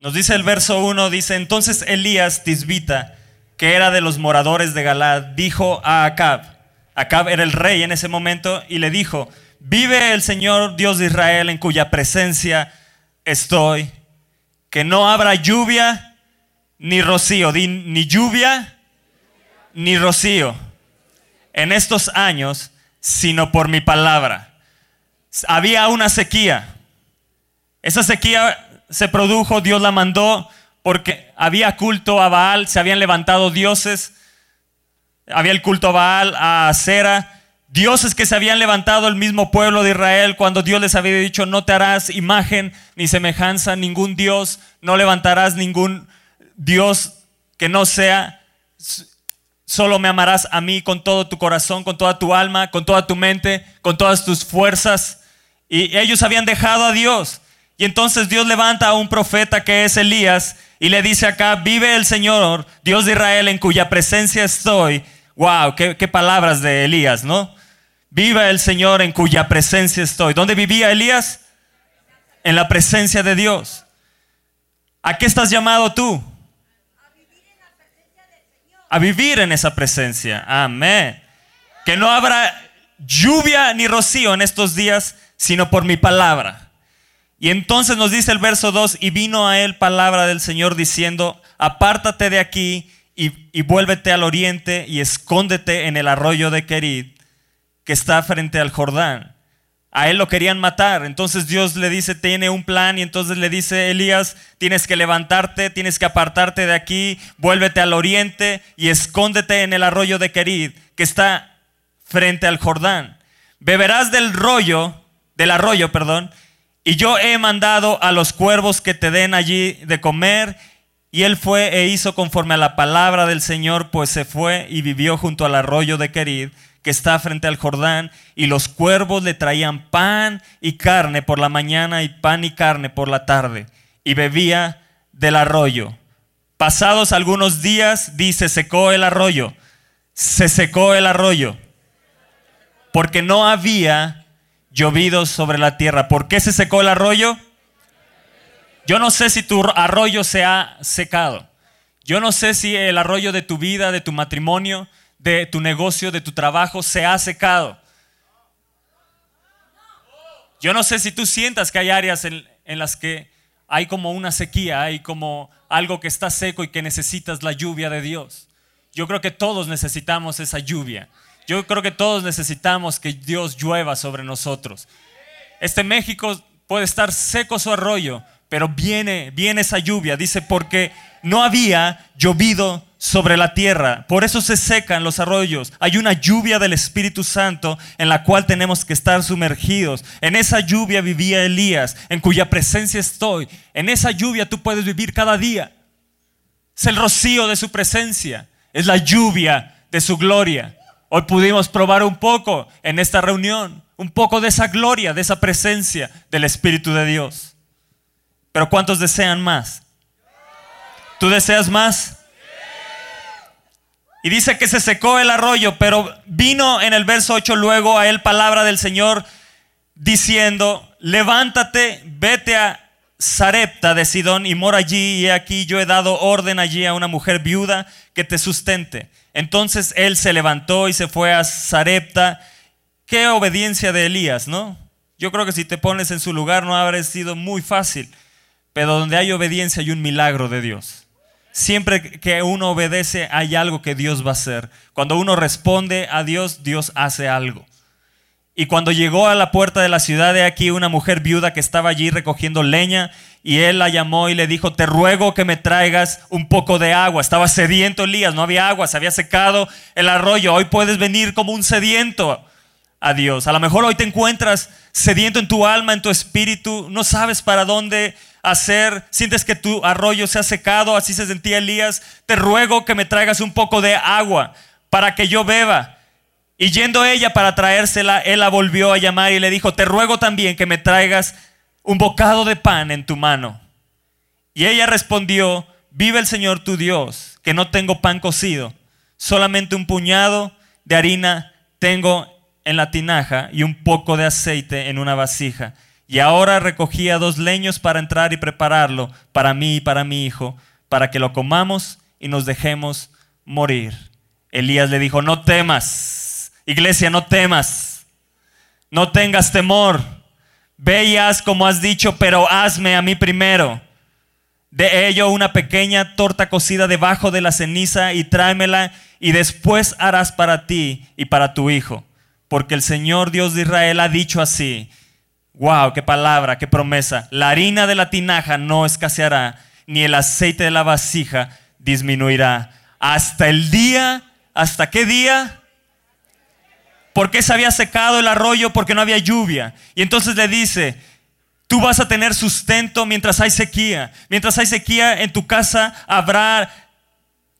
Nos dice el verso 1, dice, entonces Elías Tisbita, que era de los moradores de Galad, dijo a Acab, Acab era el rey en ese momento, y le dijo, vive el Señor Dios de Israel en cuya presencia estoy, que no habrá lluvia ni rocío, ni lluvia ni rocío en estos años, sino por mi palabra. Había una sequía. Esa sequía se produjo, Dios la mandó porque había culto a Baal, se habían levantado dioses, había el culto a Baal, a Acera, dioses que se habían levantado el mismo pueblo de Israel cuando Dios les había dicho, no te harás imagen ni semejanza, ningún dios, no levantarás ningún dios que no sea, solo me amarás a mí con todo tu corazón, con toda tu alma, con toda tu mente, con todas tus fuerzas. Y ellos habían dejado a Dios. Y entonces Dios levanta a un profeta que es Elías y le dice acá, vive el Señor, Dios de Israel, en cuya presencia estoy. Wow, qué, palabras de Elías, ¿no? Viva el Señor en cuya presencia estoy. ¿Dónde vivía Elías? En la presencia de Dios. ¿A qué estás llamado tú? A vivir en esa presencia. Amén. Que no habrá lluvia ni rocío en estos días, sino por mi palabra. Y entonces nos dice el verso 2, y vino a él palabra del Señor diciendo, apártate de aquí y, vuélvete al oriente y escóndete en el arroyo de Querid, que está frente al Jordán. A él lo querían matar. Entonces Dios le dice, tiene un plan y entonces le dice, Elías, tienes que levantarte, tienes que apartarte de aquí, vuélvete al oriente y escóndete en el arroyo de Querid, que está frente al Jordán. Beberás del rollo, del arroyo, perdón, y yo he mandado a los cuervos que te den allí de comer. Y él fue e hizo conforme a la palabra del Señor, pues se fue y vivió junto al arroyo de Querid, que está frente al Jordán, y los cuervos le traían pan y carne por la mañana y pan y carne por la tarde, y bebía del arroyo. Pasados algunos días, dice, secó el arroyo, se secó el arroyo, porque no había llovido sobre la tierra. ¿Por qué se secó el arroyo? Yo no sé si tu arroyo se ha secado. Yo no sé si el arroyo de tu vida, de tu matrimonio, de tu negocio, de tu trabajo se ha secado. Yo no sé si tú sientas que hay áreas en, en, las que hay como una sequía, hay como algo que está seco y que necesitas la lluvia de Dios. Yo creo que todos necesitamos esa lluvia. Yo creo que todos necesitamos que Dios llueva sobre nosotros. Este México puede estar seco su arroyo, pero viene, viene esa lluvia. Dice, porque no había llovido sobre la tierra. Por eso se secan los arroyos. Hay una lluvia del Espíritu Santo en la cual tenemos que estar sumergidos. En esa lluvia vivía Elías, en cuya presencia estoy. En esa lluvia tú puedes vivir cada día. Es el rocío de su presencia. Es la lluvia de su gloria. Hoy pudimos probar un poco en esta reunión, un poco de esa gloria, de esa presencia del Espíritu de Dios. Pero ¿cuántos desean más? ¿Tú deseas más? Y dice que se secó el arroyo, pero vino en el verso 8 luego a él palabra del Señor diciendo, levántate, vete a Sarepta de Sidón y mora allí, y aquí yo he dado orden allí a una mujer viuda que te sustente. Entonces él se levantó y se fue a Sarepta. Qué obediencia de Elías, ¿no? Yo creo que si te pones en su lugar no habrá sido muy fácil, pero donde hay obediencia hay un milagro de Dios. Siempre que uno obedece hay algo que Dios va a hacer. Cuando uno responde a Dios, Dios hace algo. Y cuando llegó a la puerta de la ciudad, de aquí una mujer viuda que estaba allí recogiendo leña, y él la llamó y le dijo, te ruego que me traigas un poco de agua. Estaba sediento Elías, no había agua, se había secado el arroyo. Hoy puedes venir como un sediento a Dios. A lo mejor hoy te encuentras sediento en tu alma, en tu espíritu, no sabes para dónde hacer, sientes que tu arroyo se ha secado, así se sentía Elías. Te ruego que me traigas un poco de agua para que yo beba. Y yendo ella para traérsela, él la volvió a llamar y le dijo, te ruego también que me traigas un bocado de pan en tu mano. Y ella respondió, vive el Señor tu Dios, que no tengo pan cocido, solamente un puñado de harina tengo en la tinaja y un poco de aceite en una vasija. Y ahora recogía dos leños para entrar y prepararlo para mí y para mi hijo, para que lo comamos y nos dejemos morir. Elías le dijo, no temas, iglesia, no temas, no tengas temor, veas como has dicho, pero hazme a mí primero. De ello una pequeña torta cocida debajo de la ceniza y tráemela y después harás para ti y para tu hijo. Porque el Señor Dios de Israel ha dicho así. Wow, qué palabra, qué promesa. La harina de la tinaja no escaseará, ni el aceite de la vasija disminuirá. Hasta el día, ¿hasta qué día? Porque se había secado el arroyo porque no había lluvia. Y entonces le dice, Tú vas a tener sustento mientras hay sequía. Mientras hay sequía en tu casa habrá,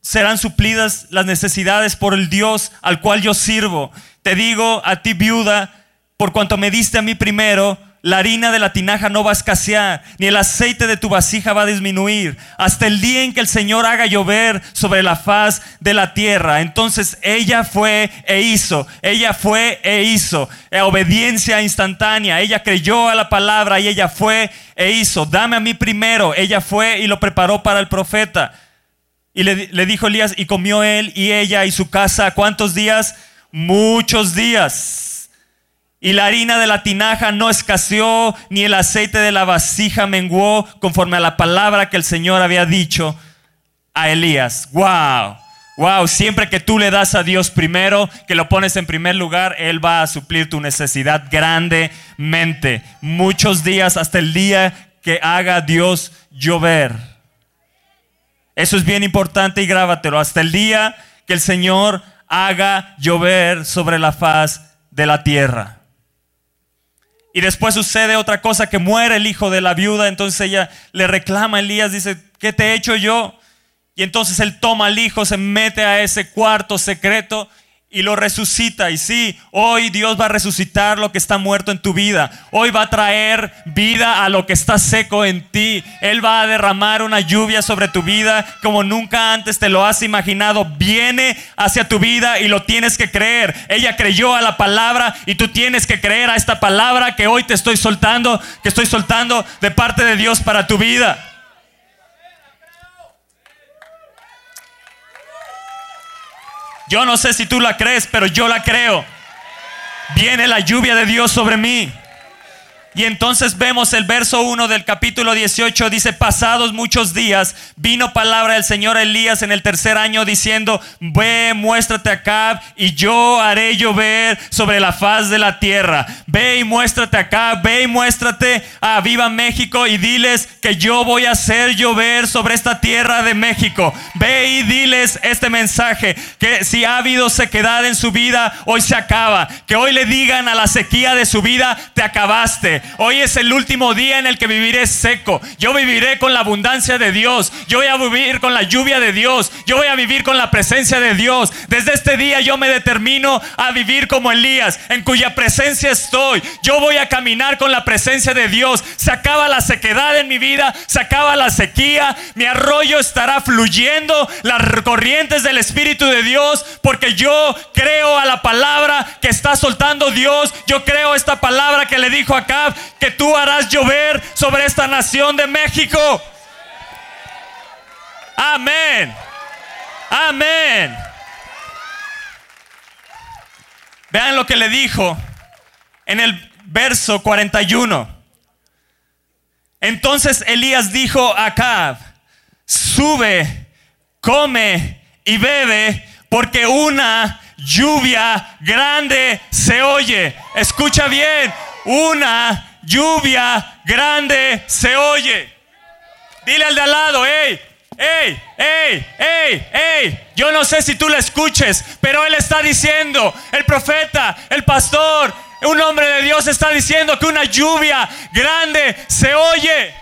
serán suplidas las necesidades por el Dios al cual yo sirvo. Te digo a ti viuda, por cuanto me diste a mí primero, la harina de la tinaja no va a escasear, ni el aceite de tu vasija va a disminuir, hasta el día en que el Señor haga llover sobre la faz de la tierra. Entonces ella fue e hizo, ella fue e hizo, eh, obediencia instantánea, ella creyó a la palabra y ella fue e hizo, dame a mí primero, ella fue y lo preparó para el profeta. Y le, le dijo Elías, y comió él y ella y su casa, ¿cuántos días? Muchos días. Y la harina de la tinaja no escaseó, ni el aceite de la vasija menguó, conforme a la palabra que el Señor había dicho a Elías. ¡Wow! ¡Wow! Siempre que tú le das a Dios primero, que lo pones en primer lugar, Él va a suplir tu necesidad grandemente. Muchos días hasta el día que haga Dios llover. Eso es bien importante y grábatelo. Hasta el día que el Señor haga llover sobre la faz de la tierra. Y después sucede otra cosa, que muere el hijo de la viuda, entonces ella le reclama a Elías, dice, ¿qué te he hecho yo? Y entonces él toma al hijo, se mete a ese cuarto secreto y lo resucita. Y sí, hoy Dios va a resucitar lo que está muerto en tu vida. Hoy va a traer vida a lo que está seco en ti. Él va a derramar una lluvia sobre tu vida como nunca antes te lo has imaginado. Viene hacia tu vida y lo tienes que creer. Ella creyó a la palabra y tú tienes que creer a esta palabra que hoy te estoy soltando, que estoy soltando de parte de Dios para tu vida. Yo no sé si tú la crees, pero yo la creo. Viene la lluvia de Dios sobre mí. Y entonces vemos el verso 1 del capítulo 18, dice, pasados muchos días, vino palabra del Señor Elías en el tercer año diciendo, ve, muéstrate acá y yo haré llover sobre la faz de la tierra. Ve y muéstrate acá, ve y muéstrate a Viva México y diles que yo voy a hacer llover sobre esta tierra de México. Ve y diles este mensaje, que si ha habido sequedad en su vida, hoy se acaba. Que hoy le digan a la sequía de su vida, te acabaste. Hoy es el último día en el que viviré seco. Yo viviré con la abundancia de Dios. Yo voy a vivir con la lluvia de Dios. Yo voy a vivir con la presencia de Dios. Desde este día yo me determino a vivir como Elías, en cuya presencia estoy. Yo voy a caminar con la presencia de Dios. Se acaba la sequedad en mi vida, se acaba la sequía. Mi arroyo estará fluyendo las corrientes del Espíritu de Dios porque yo creo a la palabra que está soltando Dios. Yo creo esta palabra que le dijo acá que tú harás llover sobre esta nación de México. Amén. Amén. Vean lo que le dijo en el verso 41. Entonces Elías dijo a Acab, sube, come y bebe, porque una lluvia grande se oye. Escucha bien, una lluvia grande se oye. Dile al de al lado, hey, hey, hey, hey, hey. Yo no sé si tú lo escuches, pero él está diciendo, el profeta, el pastor, un hombre de Dios está diciendo que una lluvia grande se oye.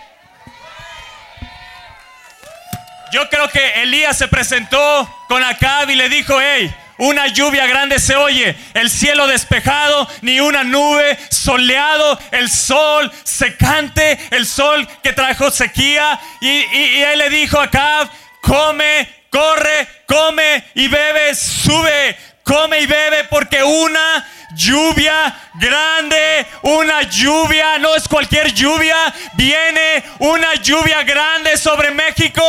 Yo creo que Elías se presentó con Acab y le dijo, hey, una lluvia grande se oye, el cielo despejado, ni una nube, soleado, el sol secante, el sol que trajo sequía. Y, él le dijo a come, corre, come y bebe, sube, come y bebe, porque una lluvia grande, una lluvia, no es cualquier lluvia, viene una lluvia grande sobre México,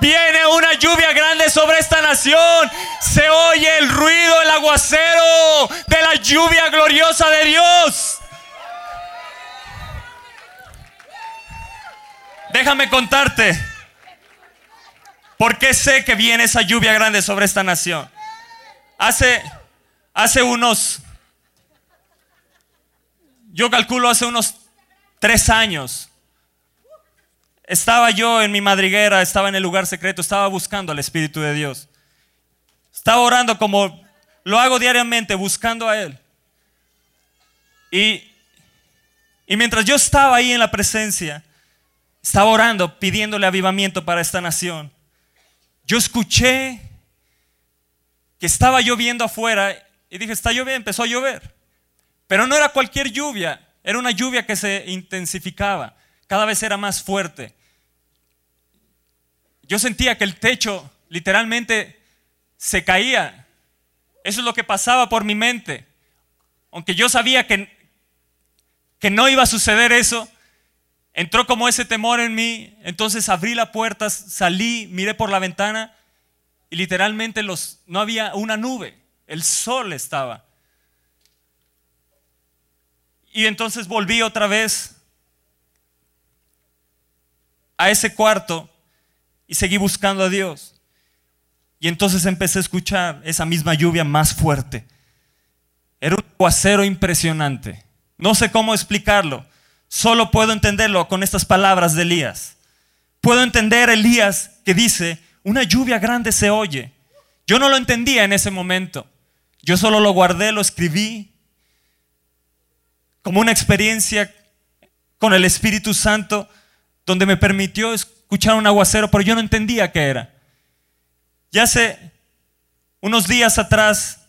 viene una lluvia grande sobre esta nación. Se oye el ruido, el aguacero de la lluvia gloriosa de Dios. Déjame contarte. ¿Por qué sé que viene esa lluvia grande sobre esta nación? Hace, hace unos, yo calculo hace unos tres años, estaba yo en mi madriguera, estaba en el lugar secreto, estaba buscando al Espíritu de Dios. Estaba orando como lo hago diariamente, buscando a Él. Y, y mientras yo estaba ahí en la presencia, estaba orando, pidiéndole avivamiento para esta nación. Yo escuché que estaba lloviendo afuera y dije, está lloviendo, empezó a llover. Pero no era cualquier lluvia, era una lluvia que se intensificaba, cada vez era más fuerte. Yo sentía que el techo literalmente se caía. Eso es lo que pasaba por mi mente. Aunque yo sabía que, que no iba a suceder eso, Entró como ese temor en mí, entonces abrí la puerta, salí, miré por la ventana y literalmente los, no había una nube, el sol estaba. Y entonces volví otra vez a ese cuarto y seguí buscando a Dios. Y entonces empecé a escuchar esa misma lluvia más fuerte. Era un aguacero impresionante. No sé cómo explicarlo. Solo puedo entenderlo con estas palabras de Elías. Puedo entender Elías que dice, una lluvia grande se oye. Yo no lo entendía en ese momento. Yo solo lo guardé, lo escribí como una experiencia con el Espíritu Santo donde me permitió escuchar un aguacero, pero yo no entendía qué era. Ya hace unos días atrás,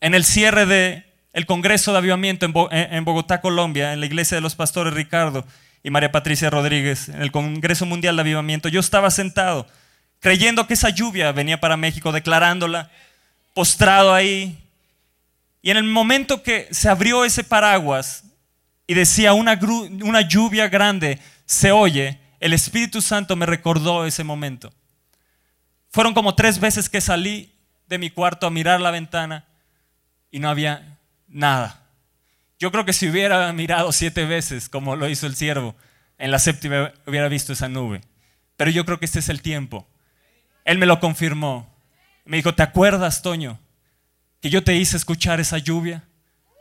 en el cierre de el Congreso de Avivamiento en Bogotá, Colombia, en la iglesia de los pastores Ricardo y María Patricia Rodríguez, en el Congreso Mundial de Avivamiento, yo estaba sentado creyendo que esa lluvia venía para México, declarándola, postrado ahí. Y en el momento que se abrió ese paraguas y decía una, una lluvia grande se oye, el Espíritu Santo me recordó ese momento. Fueron como tres veces que salí de mi cuarto a mirar la ventana y no había nada. Yo creo que si hubiera mirado siete veces, como lo hizo el siervo, en la séptima hubiera visto esa nube. Pero yo creo que este es el tiempo. Él me lo confirmó. Me dijo, ¿te acuerdas, Toño, que yo te hice escuchar esa lluvia?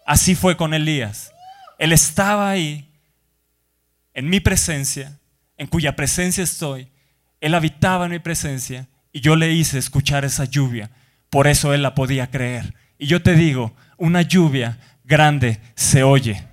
Así fue con Elías. Él estaba ahí, en mi presencia, en cuya presencia estoy. Él habitaba en mi presencia y yo le hice escuchar esa lluvia. Por eso él la podía creer. Y yo te digo, una lluvia grande se oye.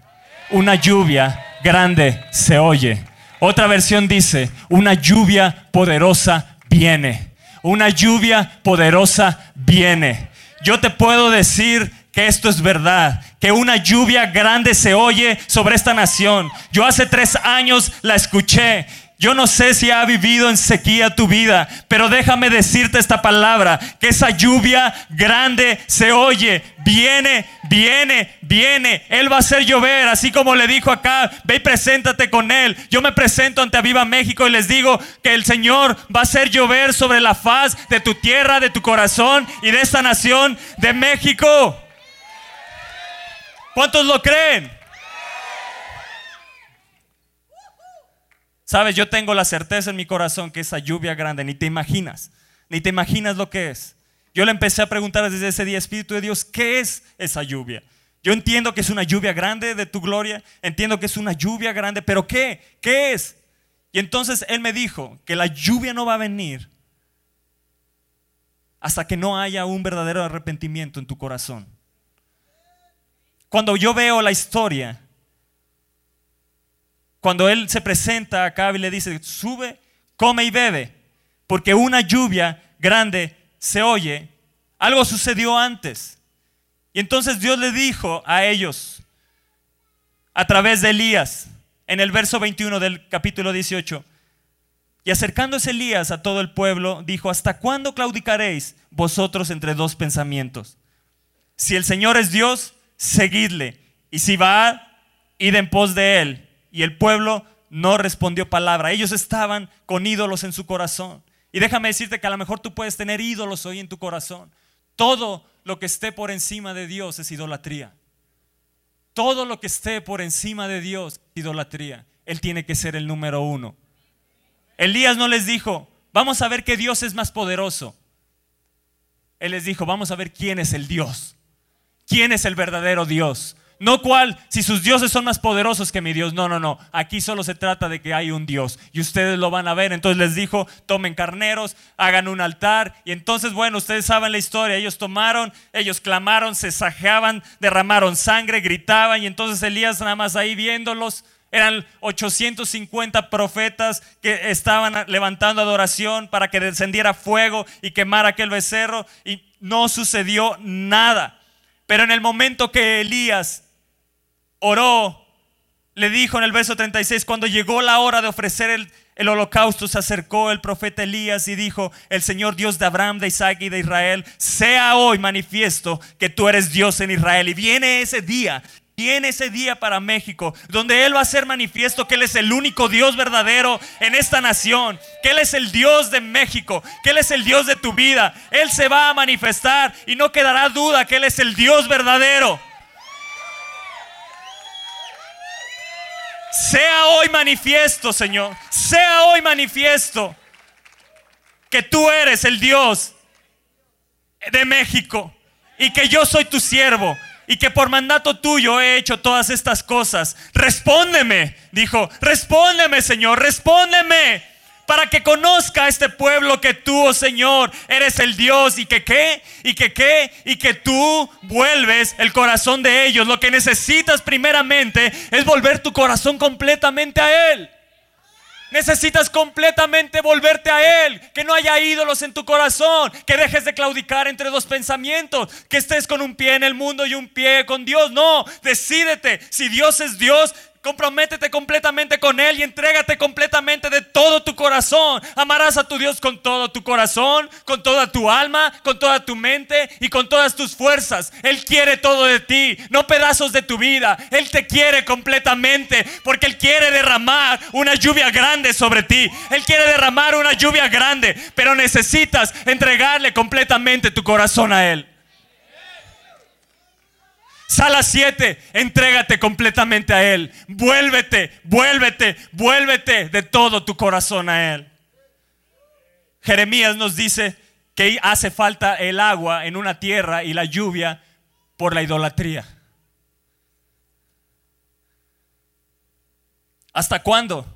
Una lluvia grande se oye. Otra versión dice, una lluvia poderosa viene. Una lluvia poderosa viene. Yo te puedo decir que esto es verdad, que una lluvia grande se oye sobre esta nación. Yo hace tres años la escuché yo no sé si ha vivido en sequía tu vida, pero déjame decirte esta palabra, que esa lluvia grande se oye, viene, viene, viene. Él va a hacer llover, así como le dijo acá, ve y preséntate con él. Yo me presento ante Aviva México y les digo que el Señor va a hacer llover sobre la faz de tu tierra, de tu corazón y de esta nación de México. ¿Cuántos lo creen? Sabes, yo tengo la certeza en mi corazón que esa lluvia grande, ni te imaginas, ni te imaginas lo que es. Yo le empecé a preguntar desde ese día, Espíritu de Dios, ¿qué es esa lluvia? Yo entiendo que es una lluvia grande de tu gloria, entiendo que es una lluvia grande, pero ¿qué? ¿Qué es? Y entonces Él me dijo que la lluvia no va a venir hasta que no haya un verdadero arrepentimiento en tu corazón. Cuando yo veo la historia cuando él se presenta acá y le dice, sube, come y bebe, porque una lluvia grande se oye, algo sucedió antes. Y entonces Dios le dijo a ellos, a través de Elías, en el verso 21 del capítulo 18, y acercándose Elías a todo el pueblo, dijo, ¿hasta cuándo claudicaréis vosotros entre dos pensamientos? Si el Señor es Dios, seguidle. Y si va, id en pos de él. Y el pueblo no respondió palabra. Ellos estaban con ídolos en su corazón. Y déjame decirte que a lo mejor tú puedes tener ídolos hoy en tu corazón. Todo lo que esté por encima de Dios es idolatría. Todo lo que esté por encima de Dios es idolatría. Él tiene que ser el número uno. Elías no les dijo, vamos a ver qué Dios es más poderoso. Él les dijo, vamos a ver quién es el Dios. ¿Quién es el verdadero Dios? No cuál, si sus dioses son más poderosos que mi Dios. No, no, no. Aquí solo se trata de que hay un Dios y ustedes lo van a ver. Entonces les dijo, tomen carneros, hagan un altar. Y entonces, bueno, ustedes saben la historia. Ellos tomaron, ellos clamaron, se sajeaban, derramaron sangre, gritaban. Y entonces Elías nada más ahí viéndolos. Eran 850 profetas que estaban levantando adoración para que descendiera fuego y quemara aquel becerro. Y no sucedió nada. Pero en el momento que Elías oró, le dijo en el verso 36, cuando llegó la hora de ofrecer el, el, holocausto, se acercó el profeta Elías y dijo, el Señor Dios de Abraham, de Isaac y de Israel, sea hoy manifiesto que tú eres Dios en Israel. Y viene ese día Viene ese día para México, donde Él va a ser manifiesto que Él es el único Dios verdadero en esta nación, que Él es el Dios de México, que Él es el Dios de tu vida. Él se va a manifestar y no quedará duda que Él es el Dios verdadero. Sea hoy manifiesto, Señor. Sea hoy manifiesto que tú eres el Dios de México y que yo soy tu siervo y que por mandato tuyo he hecho todas estas cosas. Respóndeme, dijo, respóndeme, Señor, respóndeme para que conozca a este pueblo que tú, oh Señor, eres el Dios y que qué, y que qué, y que tú vuelves el corazón de ellos. Lo que necesitas primeramente es volver tu corazón completamente a Él. Necesitas completamente volverte a Él, que no haya ídolos en tu corazón, que dejes de claudicar entre dos pensamientos, que estés con un pie en el mundo y un pie con Dios. No, decídete, si Dios es Dios, Comprométete completamente con Él y entrégate completamente de todo tu corazón. Amarás a tu Dios con todo tu corazón, con toda tu alma, con toda tu mente y con todas tus fuerzas. Él quiere todo de ti, no pedazos de tu vida. Él te quiere completamente porque Él quiere derramar una lluvia grande sobre ti. Él quiere derramar una lluvia grande, pero necesitas entregarle completamente tu corazón a Él. Sala 7, entrégate completamente a Él. Vuélvete, vuélvete, vuélvete de todo tu corazón a Él. Jeremías nos dice que hace falta el agua en una tierra y la lluvia por la idolatría. ¿Hasta cuándo?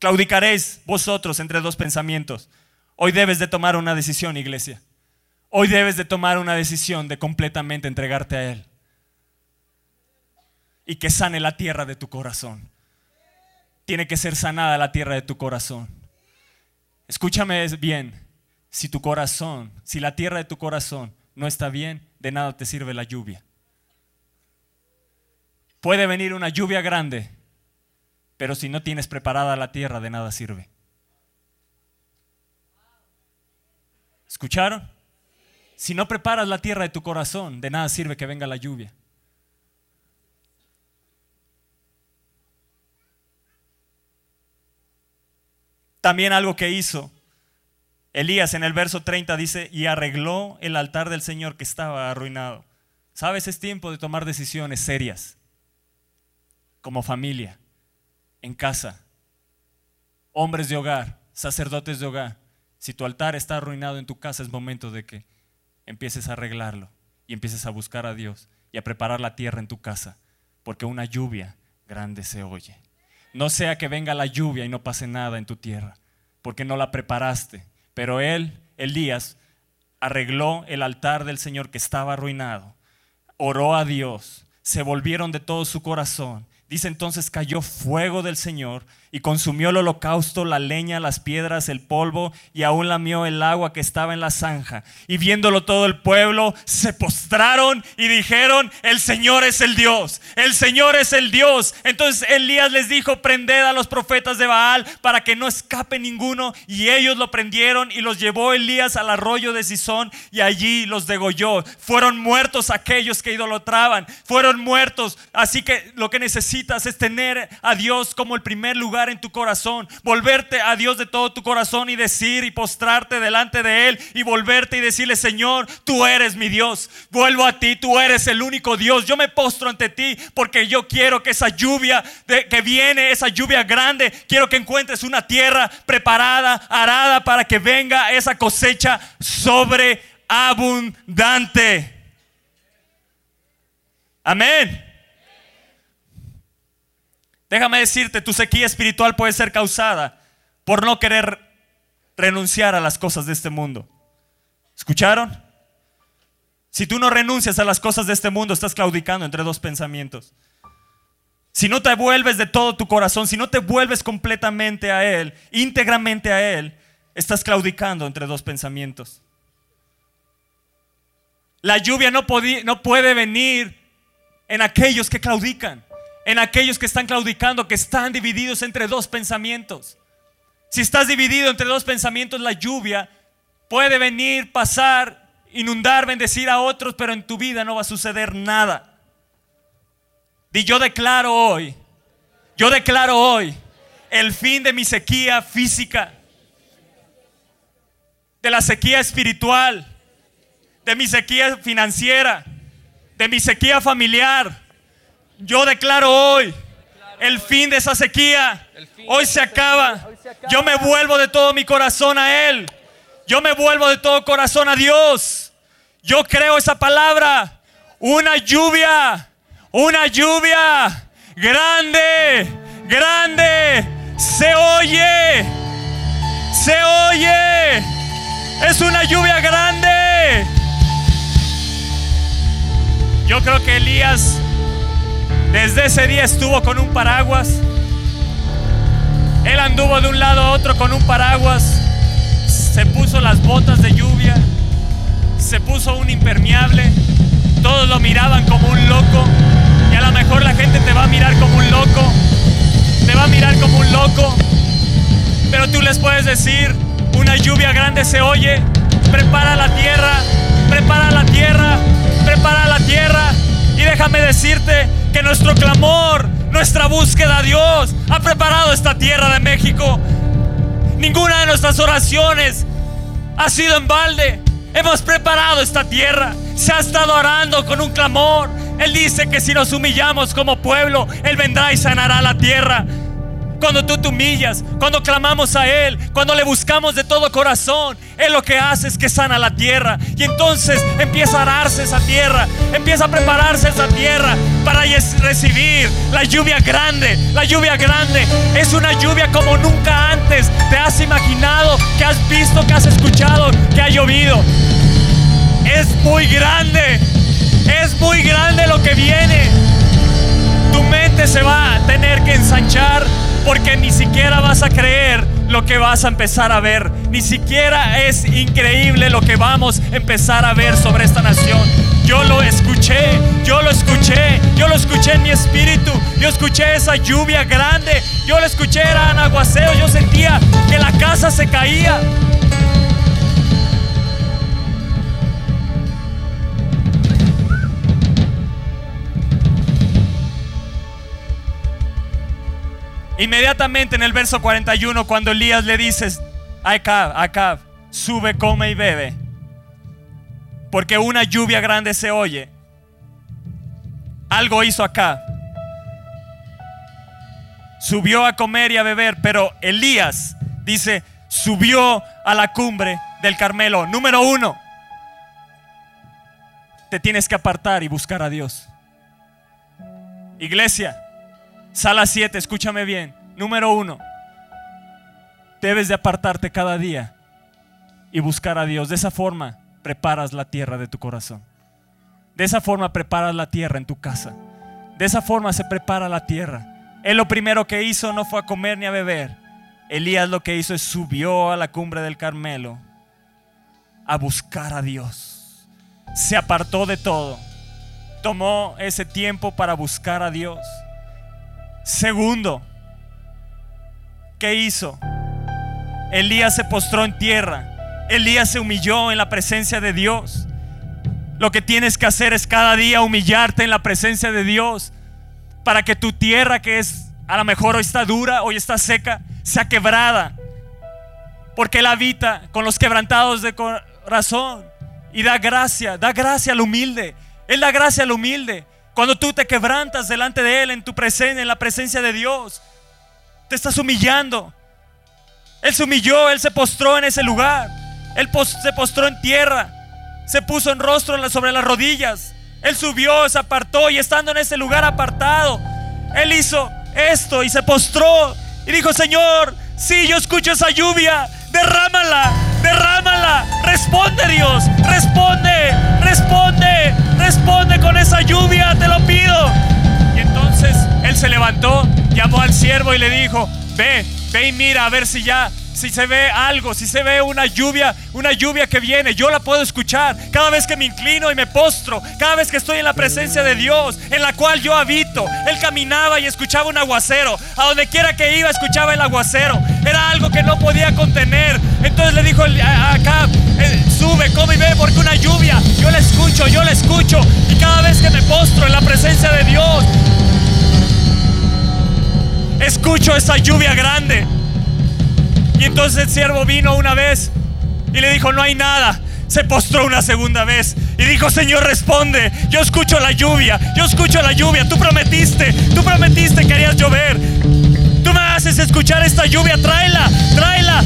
Claudicaréis vosotros entre dos pensamientos. Hoy debes de tomar una decisión, iglesia. Hoy debes de tomar una decisión de completamente entregarte a Él. Y que sane la tierra de tu corazón. Tiene que ser sanada la tierra de tu corazón. Escúchame bien. Si tu corazón, si la tierra de tu corazón no está bien, de nada te sirve la lluvia. Puede venir una lluvia grande, pero si no tienes preparada la tierra, de nada sirve. ¿Escucharon? Si no preparas la tierra de tu corazón, de nada sirve que venga la lluvia. También algo que hizo Elías en el verso 30 dice, y arregló el altar del Señor que estaba arruinado. Sabes, es tiempo de tomar decisiones serias, como familia, en casa, hombres de hogar, sacerdotes de hogar. Si tu altar está arruinado en tu casa, es momento de que empieces a arreglarlo y empieces a buscar a Dios y a preparar la tierra en tu casa, porque una lluvia grande se oye. No sea que venga la lluvia y no pase nada en tu tierra, porque no la preparaste. Pero él, Elías, arregló el altar del Señor que estaba arruinado, oró a Dios, se volvieron de todo su corazón, Dice entonces cayó fuego del Señor y consumió el holocausto, la leña, las piedras, el polvo y aún lamió el agua que estaba en la zanja. Y viéndolo todo el pueblo, se postraron y dijeron, el Señor es el Dios, el Señor es el Dios. Entonces Elías les dijo, prended a los profetas de Baal para que no escape ninguno. Y ellos lo prendieron y los llevó Elías al arroyo de Sison y allí los degolló. Fueron muertos aquellos que idolatraban, fueron muertos. Así que lo que necesitas es tener a Dios como el primer lugar en tu corazón, volverte a Dios de todo tu corazón y decir y postrarte delante de Él y volverte y decirle, Señor, tú eres mi Dios, vuelvo a ti, tú eres el único Dios, yo me postro ante ti porque yo quiero que esa lluvia de, que viene, esa lluvia grande, quiero que encuentres una tierra preparada, arada para que venga esa cosecha sobreabundante. Amén. Déjame decirte, tu sequía espiritual puede ser causada por no querer renunciar a las cosas de este mundo. ¿Escucharon? Si tú no renuncias a las cosas de este mundo, estás claudicando entre dos pensamientos. Si no te vuelves de todo tu corazón, si no te vuelves completamente a Él, íntegramente a Él, estás claudicando entre dos pensamientos. La lluvia no, puede venir en aquellos que claudican en aquellos que están claudicando, que están divididos entre dos pensamientos. Si estás dividido entre dos pensamientos, la lluvia puede venir, pasar, inundar, bendecir a otros, pero en tu vida no va a suceder nada. Y yo declaro hoy, yo declaro hoy el fin de mi sequía física, de la sequía espiritual, de mi sequía financiera, de mi sequía familiar, yo declaro hoy el fin de esa sequía. Hoy se acaba. Yo me vuelvo de todo mi corazón a Él. Yo me vuelvo de todo corazón a Dios. Yo creo esa palabra. Una lluvia. Una lluvia. Grande. Grande. Se oye. Se oye. Es una lluvia grande. Yo creo que Elías desde ese día estuvo con un paraguas. Él anduvo de un lado a otro con un paraguas. Se puso las botas de lluvia. Se puso un impermeable. Todos lo miraban como un loco. Y a lo mejor la gente te va a mirar como un loco. Te va a mirar como un loco. Pero tú les puedes decir, una lluvia grande se oye. Prepara la tierra. Prepara la tierra. Prepara la tierra. Déjame decirte que nuestro clamor, nuestra búsqueda a Dios ha preparado esta tierra de México. Ninguna de nuestras oraciones ha sido en balde. Hemos preparado esta tierra. Se ha estado orando con un clamor. Él dice que si nos humillamos como pueblo, Él vendrá y sanará la tierra. Cuando tú te humillas, cuando clamamos a Él, cuando le buscamos de todo corazón, Él lo que hace es que sana la tierra. Y entonces empieza a ararse esa tierra, empieza a prepararse esa tierra para recibir la lluvia grande. La lluvia grande es una lluvia como nunca antes te has imaginado, que has visto, que has escuchado, que ha llovido. Es muy grande, es muy grande lo que viene. Tu mente se va a tener que ensanchar porque ni siquiera vas a creer lo que vas a empezar a ver. Ni siquiera es increíble lo que vamos a empezar a ver sobre esta nación. Yo lo escuché, yo lo escuché, yo lo escuché en mi espíritu. Yo escuché esa lluvia grande, yo lo escuché, era en aguacero. Yo sentía que la casa se caía. Inmediatamente en el verso 41, cuando Elías le dices, Acab, Acab, sube, come y bebe, porque una lluvia grande se oye. Algo hizo acá. Subió a comer y a beber, pero Elías dice, subió a la cumbre del Carmelo. Número uno, te tienes que apartar y buscar a Dios. Iglesia, Sala 7, escúchame bien. Número uno, debes de apartarte cada día y buscar a Dios. De esa forma preparas la tierra de tu corazón. De esa forma preparas la tierra en tu casa. De esa forma se prepara la tierra. Él lo primero que hizo no fue a comer ni a beber. Elías lo que hizo es subió a la cumbre del Carmelo a buscar a Dios. Se apartó de todo. Tomó ese tiempo para buscar a Dios. Segundo, ¿qué hizo? Elías se postró en tierra. Elías se humilló en la presencia de Dios. Lo que tienes que hacer es cada día humillarte en la presencia de Dios para que tu tierra que es a lo mejor hoy está dura, hoy está seca, sea quebrada. Porque Él habita con los quebrantados de corazón y da gracia, da gracia al humilde. Él da gracia al humilde. Cuando tú te quebrantas delante de Él en tu presencia, en la presencia de Dios, te estás humillando. Él se humilló, Él se postró en ese lugar. Él se postró en tierra. Se puso en rostro sobre las rodillas. Él subió, se apartó y estando en ese lugar apartado, Él hizo esto y se postró y dijo, Señor, si yo escucho esa lluvia, derrámala, derrámala. Responde Dios, responde, responde, responde con esa lluvia, te lo pido. Y entonces Él se levantó, llamó al siervo y le dijo, ve, ve y mira a ver si ya si se ve algo, si se ve una lluvia, una lluvia que viene, yo la puedo escuchar cada vez que me inclino y me postro, cada vez que estoy en la presencia de Dios, en la cual yo habito. Él caminaba y escuchaba un aguacero, a donde quiera que iba escuchaba el aguacero. Era algo que no podía contener. Entonces le dijo acá, eh, sube, come y ve, porque una lluvia, yo la escucho, yo la escucho. Y cada vez que me postro en la presencia de Dios, escucho esa lluvia grande. Y entonces el siervo vino una vez y le dijo, no hay nada. Se postró una segunda vez y dijo, Señor, responde. Yo escucho la lluvia, yo escucho la lluvia. Tú prometiste, tú prometiste que harías llover. Tú me haces escuchar esta lluvia, tráela, tráela.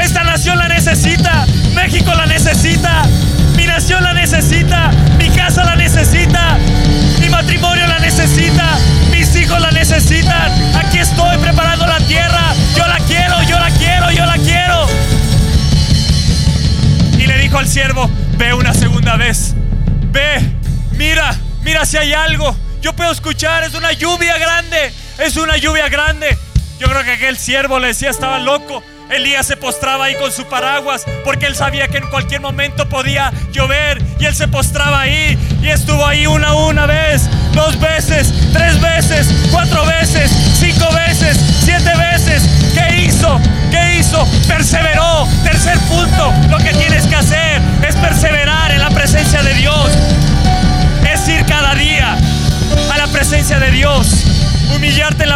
Esta nación la necesita, México la necesita, mi nación la necesita, mi casa la necesita, mi matrimonio la necesita, la necesitan. Aquí estoy preparando la tierra, yo la quiero, yo la quiero, yo la quiero. Y le dijo al siervo, ve una segunda vez, ve, mira, mira si hay algo. Yo puedo escuchar, es una lluvia grande, es una lluvia grande. Yo creo que aquel siervo le decía, estaba loco. Elías se postraba ahí con su paraguas porque él sabía que en cualquier momento podía llover y él se postraba ahí y estuvo ahí una una vez,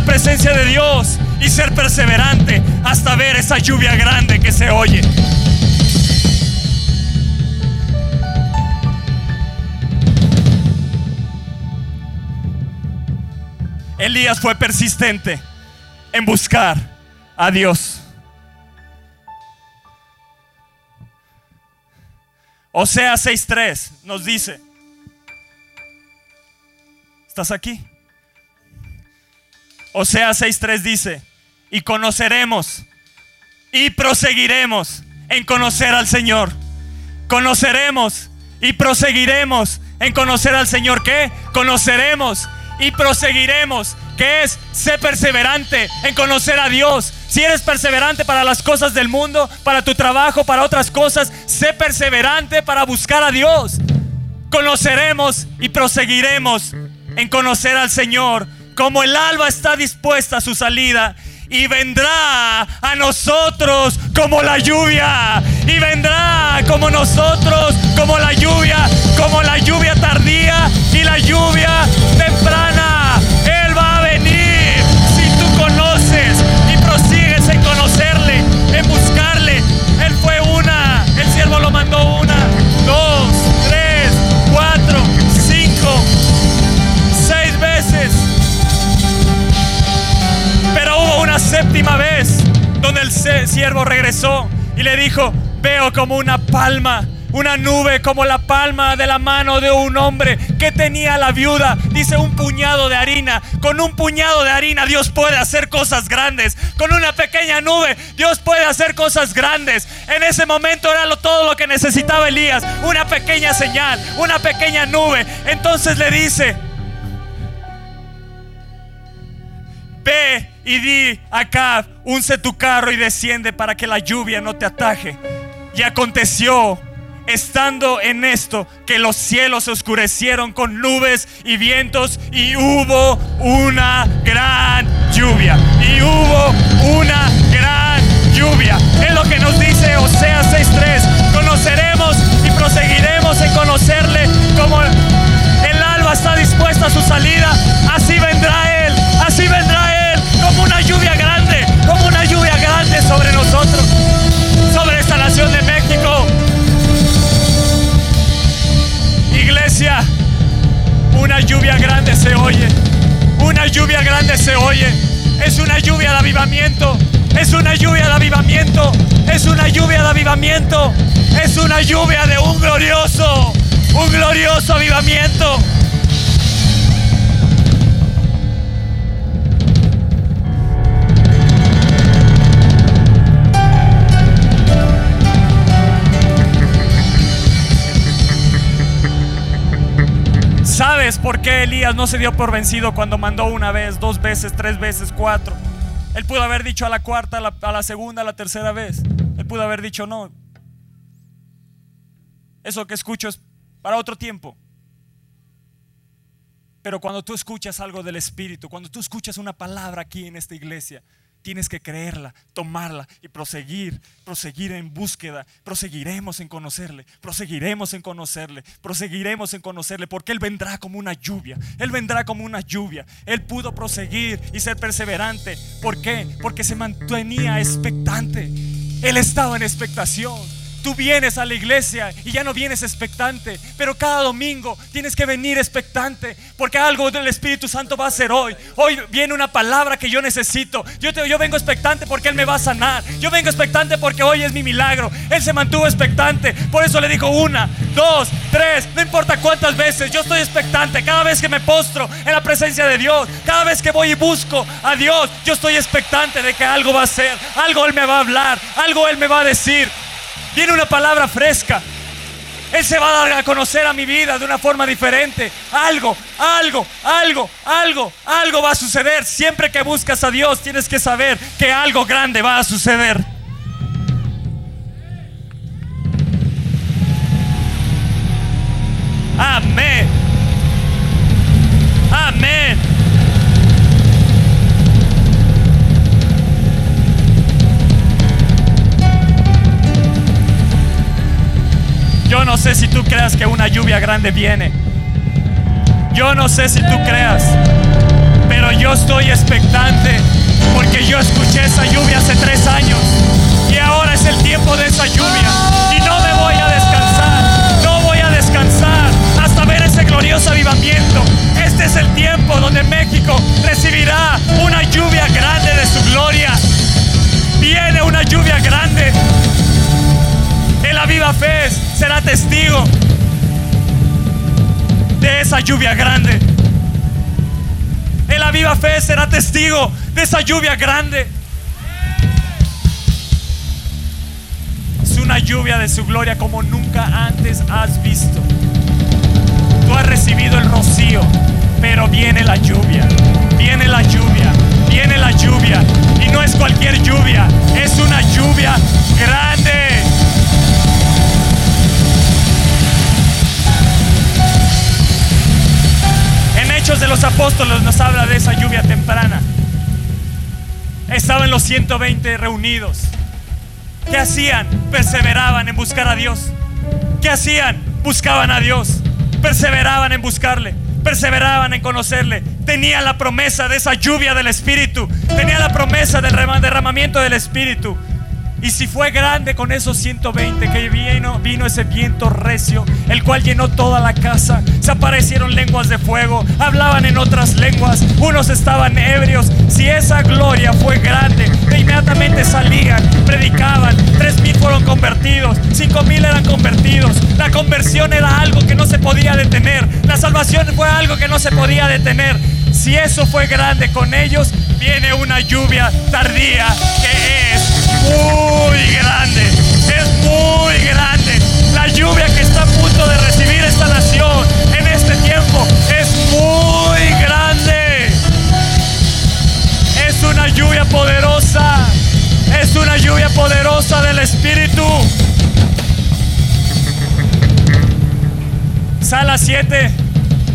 la presencia de Dios y ser perseverante hasta ver esa lluvia grande que se oye. Elías fue persistente en buscar a Dios. Osea 6:3 nos dice, ¿estás aquí? Osea 6:3 dice, y conoceremos y proseguiremos en conocer al Señor. Conoceremos y proseguiremos en conocer al Señor. ¿Qué? Conoceremos y proseguiremos. ¿Qué es? Sé perseverante en conocer a Dios. Si eres perseverante para las cosas del mundo, para tu trabajo, para otras cosas, sé perseverante para buscar a Dios. Conoceremos y proseguiremos en conocer al Señor. Como el alba está dispuesta a su salida y vendrá a nosotros como la lluvia. Y vendrá como nosotros, como la lluvia, como la lluvia tardía y la lluvia temprana. Séptima vez donde el siervo regresó y le dijo, veo como una palma, una nube como la palma de la mano de un hombre que tenía la viuda. Dice un puñado de harina. Con un puñado de harina Dios puede hacer cosas grandes. Con una pequeña nube Dios puede hacer cosas grandes. En ese momento era todo lo que necesitaba Elías. Una pequeña señal, una pequeña nube. Entonces le dice, ve y di acá, unce tu carro y desciende para que la lluvia no te ataje. Y aconteció estando en esto, que los cielos se oscurecieron con nubes y vientos y hubo una gran lluvia. Y hubo una gran lluvia. Es lo que nos dice Osea 6.3. Conoceremos y proseguiremos en conocerle como el alba está dispuesta a su salida. Así vendrá Él, así vendrá Él, como una lluvia grande, como una lluvia grande sobre nosotros, sobre esta nación de México. Iglesia, una lluvia grande se oye. Una lluvia grande se oye. Es una lluvia de avivamiento. Es una lluvia de avivamiento. Es una lluvia de avivamiento. Es una lluvia de un glorioso, un glorioso avivamiento. ¿Sabes por qué Elías no se dio por vencido cuando mandó una vez, dos veces, tres veces, cuatro? Él pudo haber dicho a la cuarta, a la, segunda, a la tercera vez. Él pudo haber dicho no. Eso que escucho es para otro tiempo. Pero cuando tú escuchas algo del Espíritu, cuando tú escuchas una palabra aquí en esta iglesia, Tienes que creerla, tomarla y proseguir, proseguir en búsqueda. Proseguiremos en conocerle, proseguiremos en conocerle, proseguiremos en conocerle, porque Él vendrá como una lluvia. Él vendrá como una lluvia. Él pudo proseguir y ser perseverante. ¿Por qué? Porque se mantenía expectante. Él estaba en expectación. Tú vienes a la iglesia y ya no vienes expectante, pero cada domingo tienes que venir expectante, porque algo del Espíritu Santo va a ser hoy. Hoy viene una palabra que yo necesito. Yo, te, yo vengo expectante porque Él me va a sanar. Yo vengo expectante porque hoy es mi milagro. Él se mantuvo expectante. Por eso le dijo una, dos, tres, no importa cuántas veces. Yo estoy expectante. Cada vez que me postro en la presencia de Dios, cada vez que voy y busco a Dios, yo estoy expectante de que algo va a ser, algo Él me va a hablar, algo Él me va a decir. Viene una palabra fresca. Él se va a dar a conocer a mi vida de una forma diferente. Algo, algo, algo, algo, algo va a suceder. Siempre que buscas a Dios tienes que saber que algo grande va a suceder. Amén. Amén. Yo no sé si tú creas que una lluvia grande viene. Yo no sé si tú creas. Pero yo estoy expectante porque yo escuché esa lluvia hace tres años. Y ahora es el tiempo de esa lluvia. Y no me voy a descansar. No voy a descansar hasta ver ese glorioso avivamiento. Este es el tiempo donde México recibirá una lluvia grande de su gloria. Viene una lluvia grande. El Aviva Fe será testigo de esa lluvia grande. El Aviva Fe será testigo de esa lluvia grande. Es una lluvia de su gloria como nunca antes has visto. Tú has recibido el rocío, pero viene la lluvia. Viene la lluvia. Viene la lluvia. Y no es cualquier lluvia. Es una lluvia grande. De los Apóstoles nos habla de esa lluvia temprana. Estaban los 120 reunidos. ¿Qué hacían? Perseveraban en buscar a Dios. ¿Qué hacían? Buscaban a Dios. Perseveraban en buscarle. Perseveraban en conocerle. Tenían la promesa de esa lluvia del Espíritu. Tenían la promesa del derramamiento del Espíritu. Y si fue grande con esos 120 que vino, vino ese viento recio, el cual llenó toda la casa, se aparecieron lenguas de fuego, hablaban en otras lenguas, unos estaban ebrios. Si esa gloria fue grande, inmediatamente salían, predicaban, tres mil fueron convertidos, cinco mil eran convertidos. La conversión era algo que no se podía detener, la salvación fue algo que no se podía detener. Si eso fue grande con ellos, viene una lluvia tardía que es muy grande. Es muy grande. La lluvia que está a punto de recibir esta nación en este tiempo es muy grande. Es una lluvia poderosa. Es una lluvia poderosa del Espíritu. Sala 7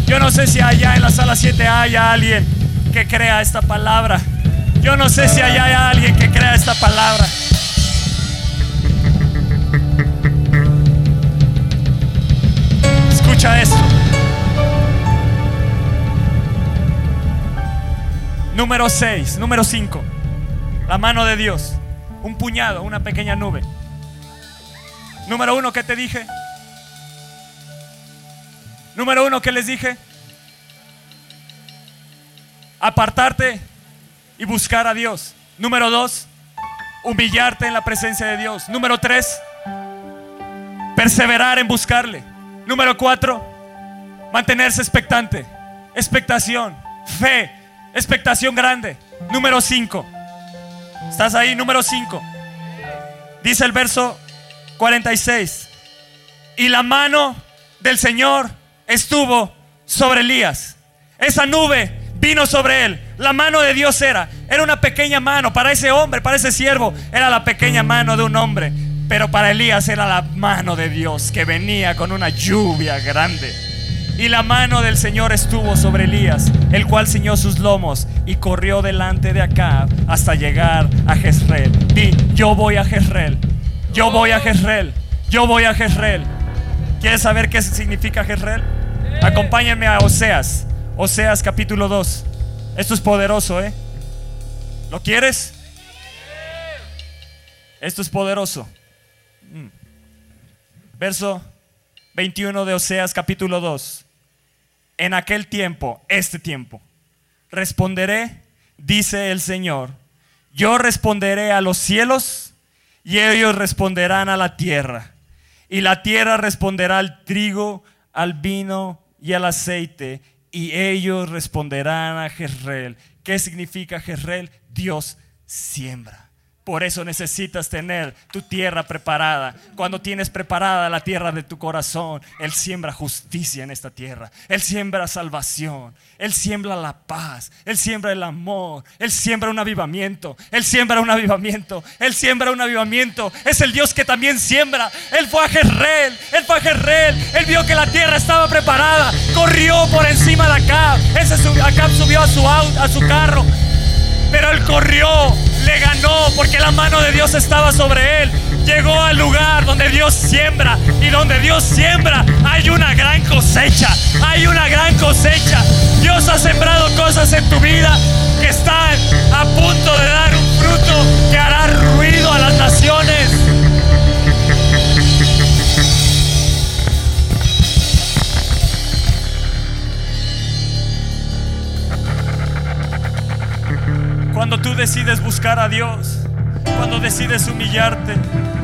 yo no sé si allá en la sala 7 haya alguien que crea esta palabra. Yo no sé si allá hay alguien que crea esta palabra. Escucha esto. Número 6, número 5. La mano de Dios. Un puñado, una pequeña nube. Número 1, ¿qué te dije? Número 1, ¿qué les dije? Apartarte y buscar a Dios. Número 2, humillarte en la presencia de Dios. Número 3, perseverar en buscarle. Número 4, mantenerse expectante. Expectación, fe, expectación grande. Número 5. ¿Estás ahí? Número 5. Dice el verso 46. Y la mano del Señor estuvo sobre Elías. Esa nube vino sobre él. La mano de Dios era. Era una pequeña mano. Para ese hombre, para ese siervo, era la pequeña mano de un hombre. Pero para Elías era la mano de Dios que venía con una lluvia grande. Y la mano del Señor estuvo sobre Elías, el cual ciñó sus lomos y corrió delante de acá hasta llegar a Jezreel. Di, yo voy a Jezreel. Yo voy a Jezreel. Yo voy a Jezreel. ¿Quieres saber qué significa Jezreel? Acompáñame a Oseas. Oseas capítulo 2. Esto es poderoso, ¿eh? ¿Lo quieres? Esto es poderoso. Mm. Verso 21 de Oseas capítulo 2 en aquel tiempo, este tiempo, responderé, dice el Señor, yo responderé a los cielos y ellos responderán a la tierra. Y la tierra responderá al trigo, al vino y al aceite, y ellos responderán a Jezreel. ¿Qué significa Jezreel? Dios siembra. Por eso necesitas tener tu tierra preparada. Cuando tienes preparada la tierra de tu corazón, Él siembra justicia en esta tierra. Él siembra salvación. Él siembra la paz. Él siembra el amor. Él siembra un avivamiento. Él siembra un avivamiento. Él siembra un avivamiento. Es el Dios que también siembra. Él fue a Jezreel. Él fue a Jezreel. Él vio que la tierra estaba preparada. Corrió por encima de Acab. Ese Acab subió a su, a su carro. Pero él corrió, le ganó porque la mano de Dios estaba sobre él. Llegó al lugar donde Dios siembra y donde Dios siembra hay una gran cosecha. Hay una gran cosecha. Dios ha sembrado cosas en tu vida que están a punto de dar un fruto que hará ruido a las naciones. Decides buscar a Dios, cuando decides humillarte,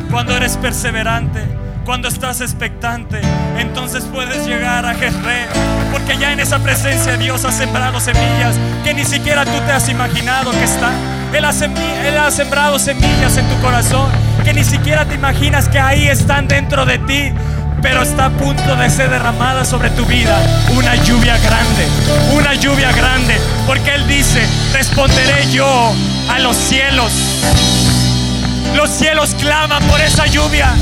cuando eres perseverante, cuando estás expectante, entonces puedes llegar a Jezreel, porque ya en esa presencia Dios ha sembrado semillas que ni siquiera tú te has imaginado que están. Él ha sembrado semillas en tu corazón que ni siquiera te imaginas que ahí están dentro de ti pero está a punto de ser derramada sobre tu vida una lluvia grande, una lluvia grande, porque Él dice, responderé yo a los cielos. Los cielos claman por esa lluvia.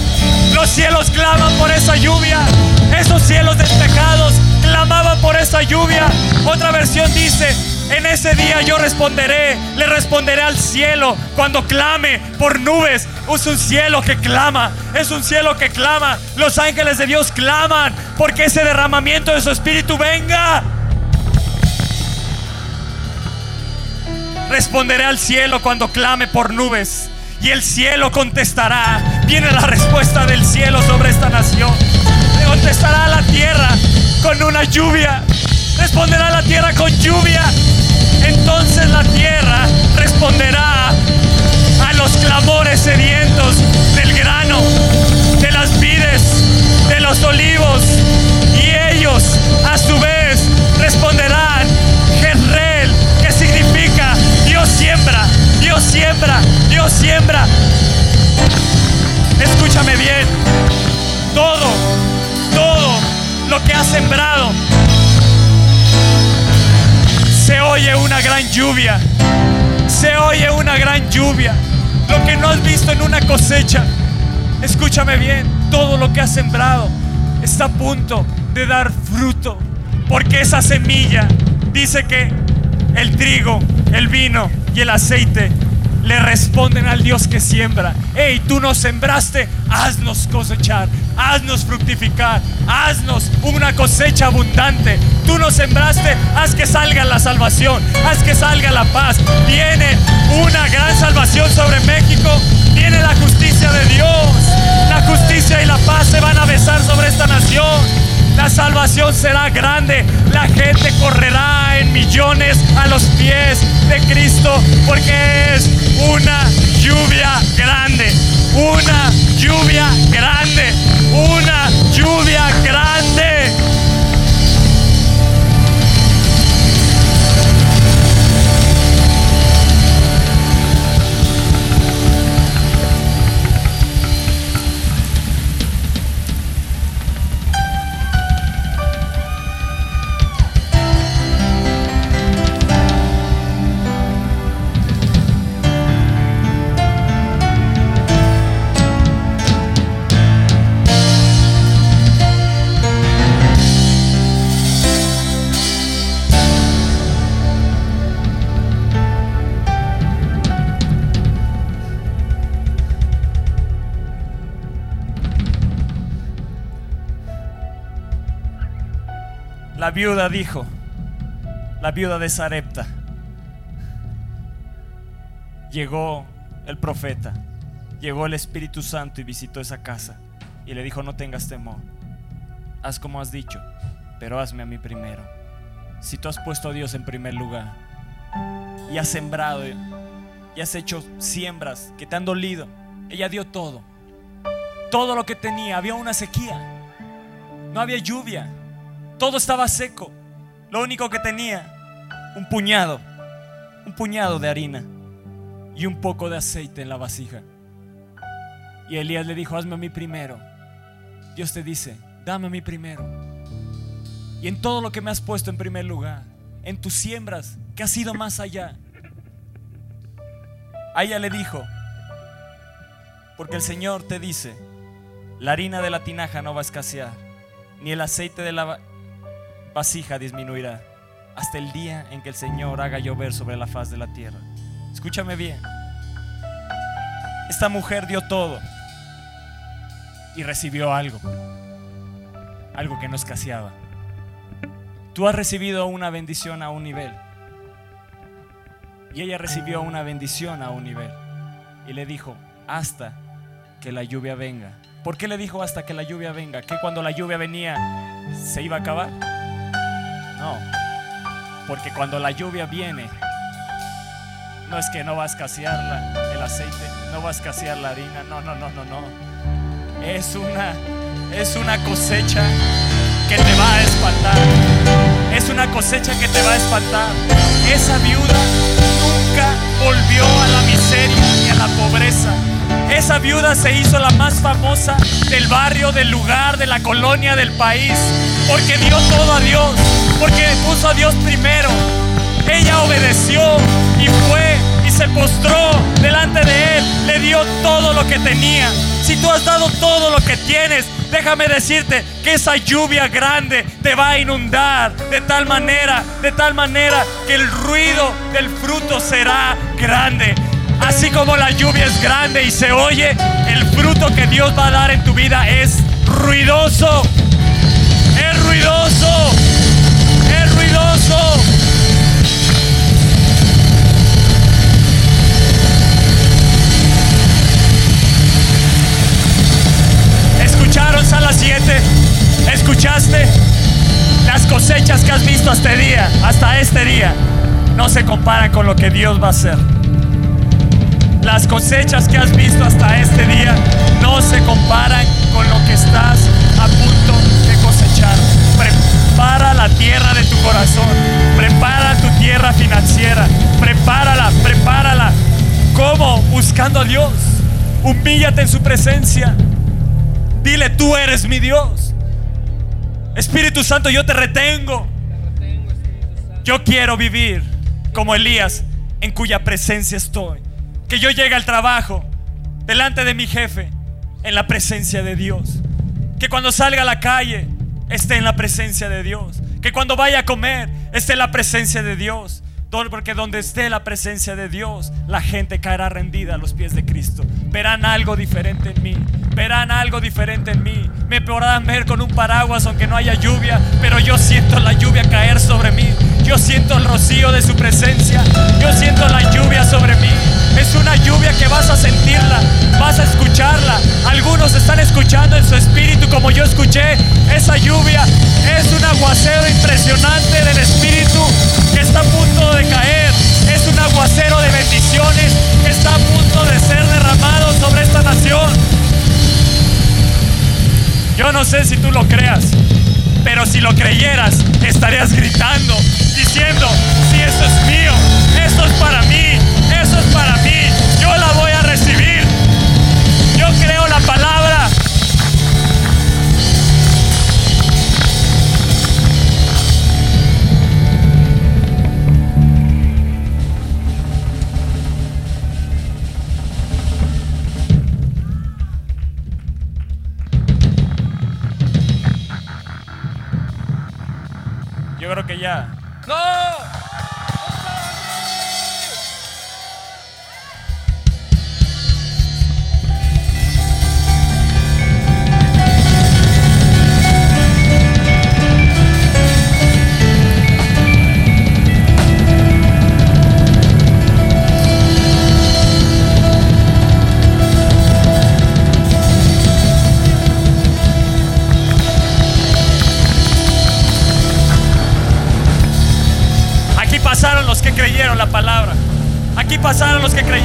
Los cielos claman por esa lluvia. Esos cielos despejados clamaban por esa lluvia. Otra versión dice, en ese día yo responderé, le responderé al cielo cuando clame por nubes. Es un cielo que clama, es un cielo que clama. Los ángeles de Dios claman porque ese derramamiento de su espíritu venga. Responderé al cielo cuando clame por nubes. Y el cielo contestará. Viene la respuesta del cielo sobre esta nación. Le contestará a la tierra con una lluvia. Responderá la tierra con lluvia. Entonces la tierra responderá a los clamores sedientos del grano, de las vides, de los olivos. Y ellos a su vez responderán, Jezreel, que significa Dios siembra, Dios siembra, Dios siembra. Escúchame bien, todo, todo lo que ha sembrado se oye una gran lluvia. Se oye una gran lluvia. Lo que no has visto en una cosecha. Escúchame bien. Todo lo que has sembrado está a punto de dar fruto. Porque esa semilla dice que el trigo, el vino y el aceite le responden al Dios que siembra. Hey, tú nos sembraste, haznos cosechar, haznos fructificar, haznos una cosecha abundante. Tú nos sembraste, haz que salga la salvación, haz que salga la paz. Viene una gran salvación sobre México, viene la justicia de Dios. La justicia y la paz se van a besar sobre esta nación. La salvación será grande. La gente correrá en millones a los pies de Cristo porque es una lluvia grande. Una lluvia grande. Una lluvia grande. La viuda dijo, la viuda de Sarepta, llegó el profeta, llegó el Espíritu Santo y visitó esa casa y le dijo, no tengas temor, haz como has dicho, pero hazme a mí primero. Si tú has puesto a Dios en primer lugar y has sembrado y has hecho siembras que te han dolido, ella dio todo, todo lo que tenía, había una sequía, no había lluvia, todo estaba seco. Lo único que tenía, un puñado, un puñado de harina y un poco de aceite en la vasija. Y Elías le dijo, hazme a mí primero. Dios te dice, dame a mí primero. Y en todo lo que me has puesto en primer lugar, en tus siembras, que has ido más allá. A ella le dijo, porque el Señor te dice, la harina de la tinaja no va a escasear, ni el aceite de la vasija disminuirá hasta el día en que el Señor haga llover sobre la faz de la tierra. Escúchame bien. Esta mujer dio todo y recibió algo, algo que no escaseaba. Tú has recibido una bendición a un nivel y ella recibió una bendición a un nivel y le dijo, hasta que la lluvia venga. ¿Por qué le dijo hasta que la lluvia venga? ¿Que cuando la lluvia venía se iba a acabar? No, porque cuando la lluvia viene, no es que no va a escasear el aceite, no va a escasear la harina, no, no, no, no, no. Es una, es una cosecha que te va a espantar. Es una cosecha que te va a espantar. Esa viuda nunca volvió a la miseria y a la pobreza. Esa viuda se hizo la más famosa del barrio, del lugar, de la colonia, del país, porque dio todo a Dios, porque puso a Dios primero. Ella obedeció y fue y se postró delante de Él, le dio todo lo que tenía. Si tú has dado todo lo que tienes, déjame decirte que esa lluvia grande te va a inundar de tal manera, de tal manera que el ruido del fruto será grande. Así como la lluvia es grande y se oye, el fruto que Dios va a dar en tu vida es ruidoso. Es ruidoso. Es ruidoso. ¿Escucharon Sala 7? ¿Escuchaste? Las cosechas que has visto hasta este día, hasta este día, no se comparan con lo que Dios va a hacer. Las cosechas que has visto hasta este día no se comparan con lo que estás a punto de cosechar. Prepara la tierra de tu corazón. Prepara tu tierra financiera. Prepárala, prepárala. ¿Cómo? Buscando a Dios. Humíllate en su presencia. Dile, tú eres mi Dios. Espíritu Santo, yo te retengo. Yo quiero vivir como Elías, en cuya presencia estoy que yo llegue al trabajo delante de mi jefe en la presencia de Dios. Que cuando salga a la calle esté en la presencia de Dios. Que cuando vaya a comer esté en la presencia de Dios. Porque donde esté la presencia de Dios, la gente caerá rendida a los pies de Cristo. Verán algo diferente en mí. Verán algo diferente en mí. Me podrán ver con un paraguas aunque no haya lluvia, pero yo siento la lluvia caer sobre mí. Yo siento el rocío de su presencia. Yo siento la lluvia sobre mí. Es una lluvia que vas a sentirla, vas a escucharla. Algunos están escuchando en su espíritu como yo escuché. Esa lluvia es un aguacero impresionante del espíritu que está a punto de caer. Es un aguacero de bendiciones que está a punto de ser derramado sobre esta nación. Yo no sé si tú lo creas, pero si lo creyeras, estarías gritando, diciendo, si esto es mío, esto es para mí, eso es para mí, yo la voy a recibir. Yo creo la palabra. Que ya. ¡No!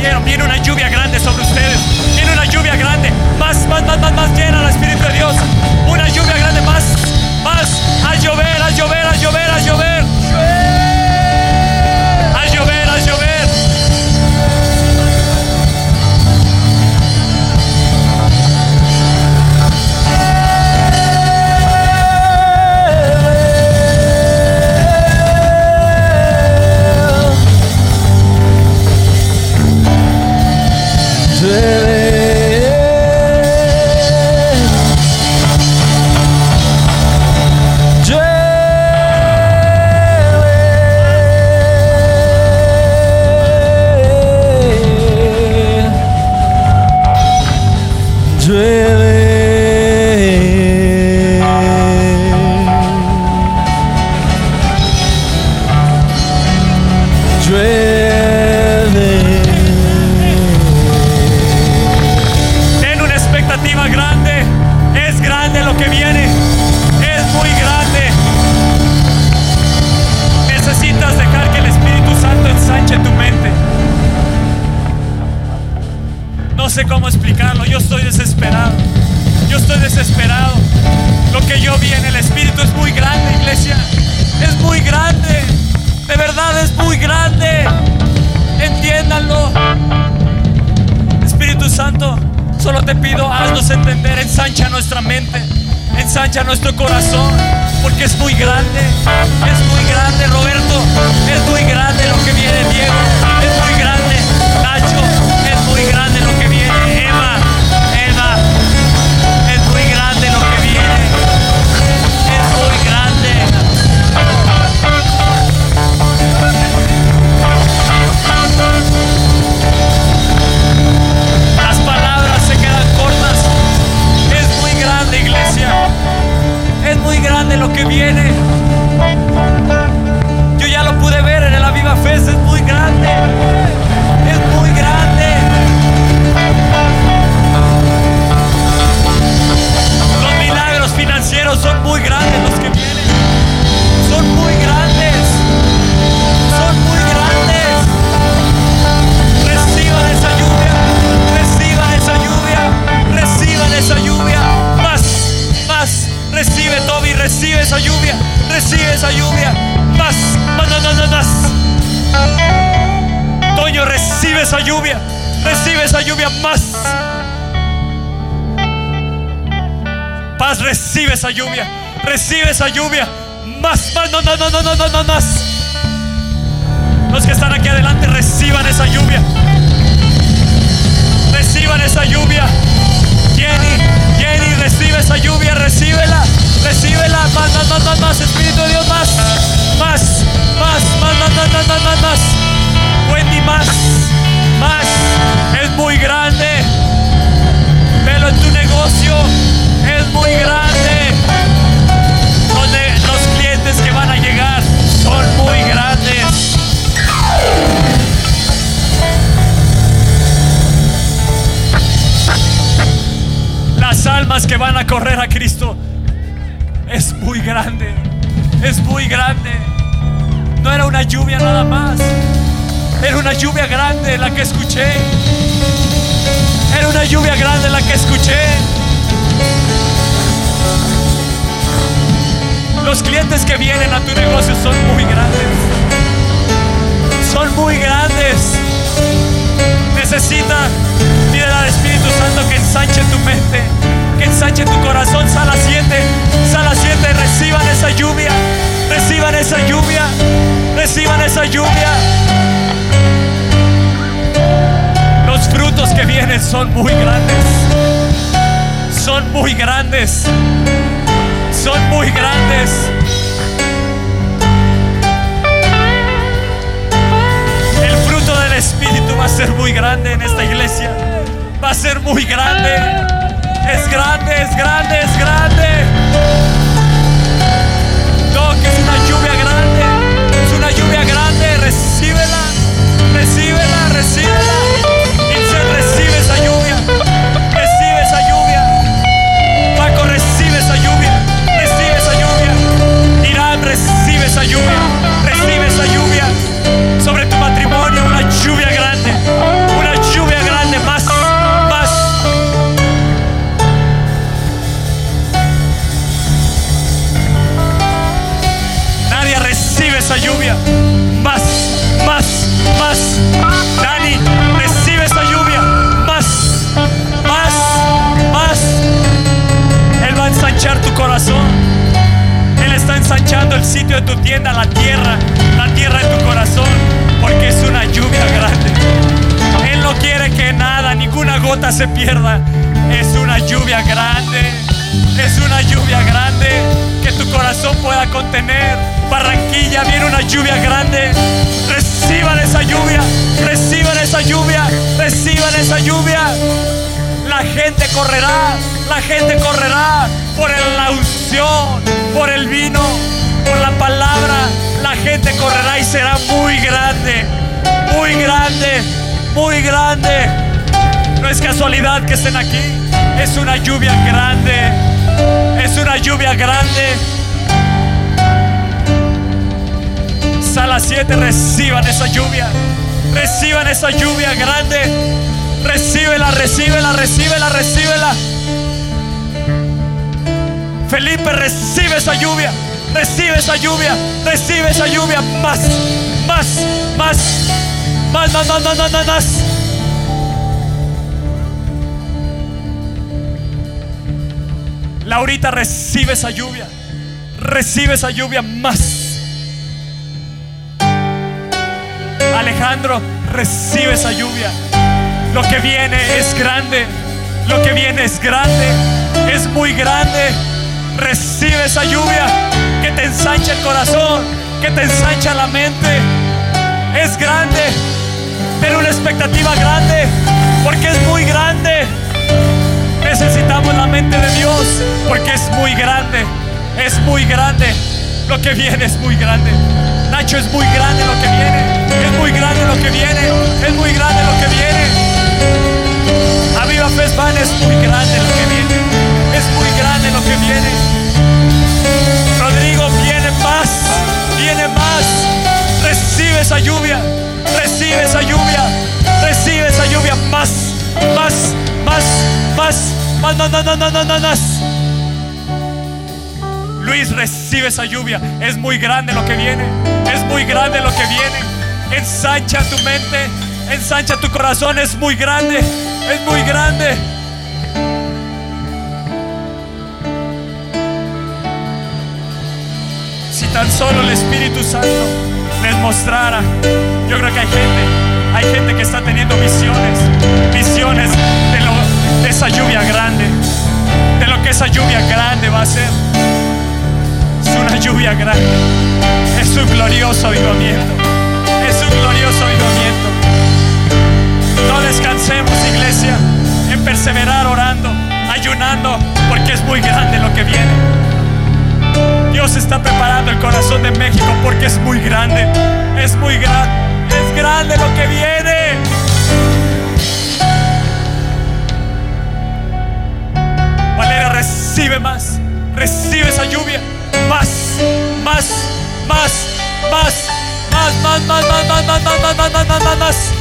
Creyeron. Viene una lluvia grande haznos entender, ensancha nuestra mente, ensancha nuestro corazón, porque es muy grande, es muy grande, Roberto, es muy grande lo que viene, Diego, es muy grande, Nacho, lo que viene. Yo ya lo pude ver en la Viva Fest. Es muy grande. Esa lluvia, recibe esa lluvia más. Paz, recibe esa lluvia, recibe esa lluvia. Más, más, no, no, no, no, no, no, no, más. Los que están aquí adelante reciban esa lluvia. Reciban esa lluvia. Jenny, Jenny, recibe esa lluvia, recíbela, recíbela más. más, más, más, Espíritu de Dios, más, más, más, más, más, más, más, más, más, más. Wendy, más, más. Es muy grande. Velo en tu negocio. Es muy grande. Donde los clientes que van a llegar son muy grandes. Las almas que van a correr a Cristo es muy grande. Es muy grande. No era una lluvia nada más. Era una lluvia grande la que escuché. Era una lluvia grande la que escuché. Los clientes que vienen a tu negocio son muy grandes. Son muy grandes. Necesita, pide al Espíritu Santo que ensanche tu mente, que ensanche tu corazón. Sala 7, sala 7, reciban esa lluvia, reciban esa lluvia, reciban esa lluvia. Los frutos que vienen son muy grandes, son muy grandes, son muy grandes. El fruto del Espíritu va a ser muy grande en esta iglesia. Va a ser muy grande. Es grande, es grande, es grande. No, que es una esa lluvia. Recibe lluvia. Sitio de tu tienda, la tierra, la tierra de tu corazón, porque es una lluvia grande. Él no quiere que nada, ninguna gota se pierda. Es una lluvia grande. Es una lluvia grande que tu corazón pueda contener. Barranquilla, viene una lluvia grande. Reciban esa lluvia, reciban esa lluvia, reciban esa lluvia. La gente correrá, la gente correrá por la unción, por el vino, por la palabra. La gente correrá y será muy grande, muy grande, muy grande. No es casualidad que estén aquí, es una lluvia grande, es una lluvia grande. Sala 7, reciban esa lluvia, reciban esa lluvia grande. Recíbela, recíbela, recíbela, recíbela. Felipe, recibe esa lluvia. Recibe esa lluvia. Recibe esa lluvia. Más, más, más, más, más, más, más, más, más. Laurita, recibe esa lluvia. Recibe esa lluvia más. Alejandro, recibe esa lluvia. Lo que viene es grande. Lo que viene es grande. Es muy grande. Recibe esa lluvia que te ensancha el corazón, que te ensancha la mente. Es grande. Ten una expectativa grande porque es muy grande. Necesitamos la mente de Dios porque es muy grande. Es muy grande. Lo que viene es muy grande. Nacho es muy grande lo que viene. Es muy grande lo que viene. Es muy grande lo que viene. Aviva Fesban es muy grande lo que viene. Es muy grande lo que viene. Rodrigo viene más. Viene más. Recibe esa lluvia. Recibe esa lluvia. Recibe esa lluvia más. Más. Más. Más. Más. Más. Más. Más. Más. Más. más. Luis, recibe esa lluvia. Es muy grande lo que viene. Es muy grande lo que viene. Ensancha tu mente. Ensancha tu corazón. Es muy grande. Es muy grande. Tan solo el Espíritu Santo les mostrara. Yo creo que hay gente. Hay gente que está teniendo visiones. Visiones de, lo, de esa lluvia grande. De lo que esa lluvia grande va a ser. Es una lluvia grande. Es un glorioso avivamiento. Es un glorioso avivamiento. No descansemos, iglesia, en perseverar orando, ayunando, porque es muy grande lo que viene. Dios está preparando el corazón de México porque es muy grande. Es muy grande. Es grande lo que viene. Valeria, recibe más. Recibe esa lluvia. Más, más, más, más, más, más, más, más, más, más, más, más, más, más, más, más.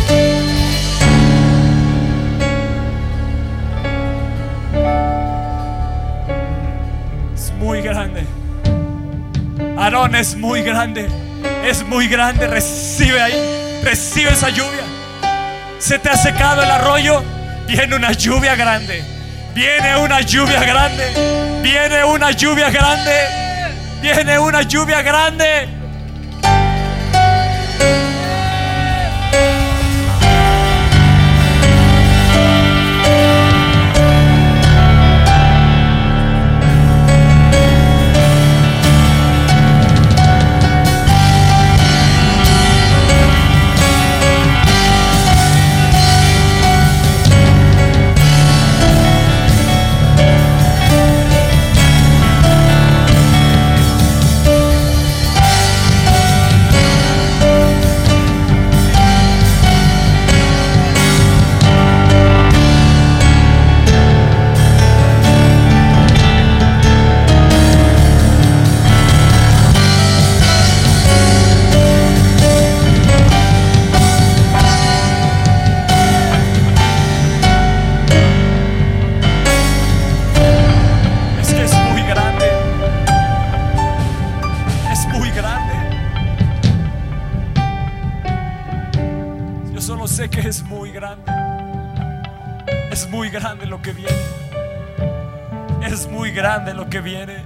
Es muy grande. Aarón es muy grande. Es muy grande. Recibe ahí. Recibe esa lluvia. Se te ha secado el arroyo. Viene una lluvia grande. Viene una lluvia grande. Viene una lluvia grande. Viene una lluvia grande. Lo que viene.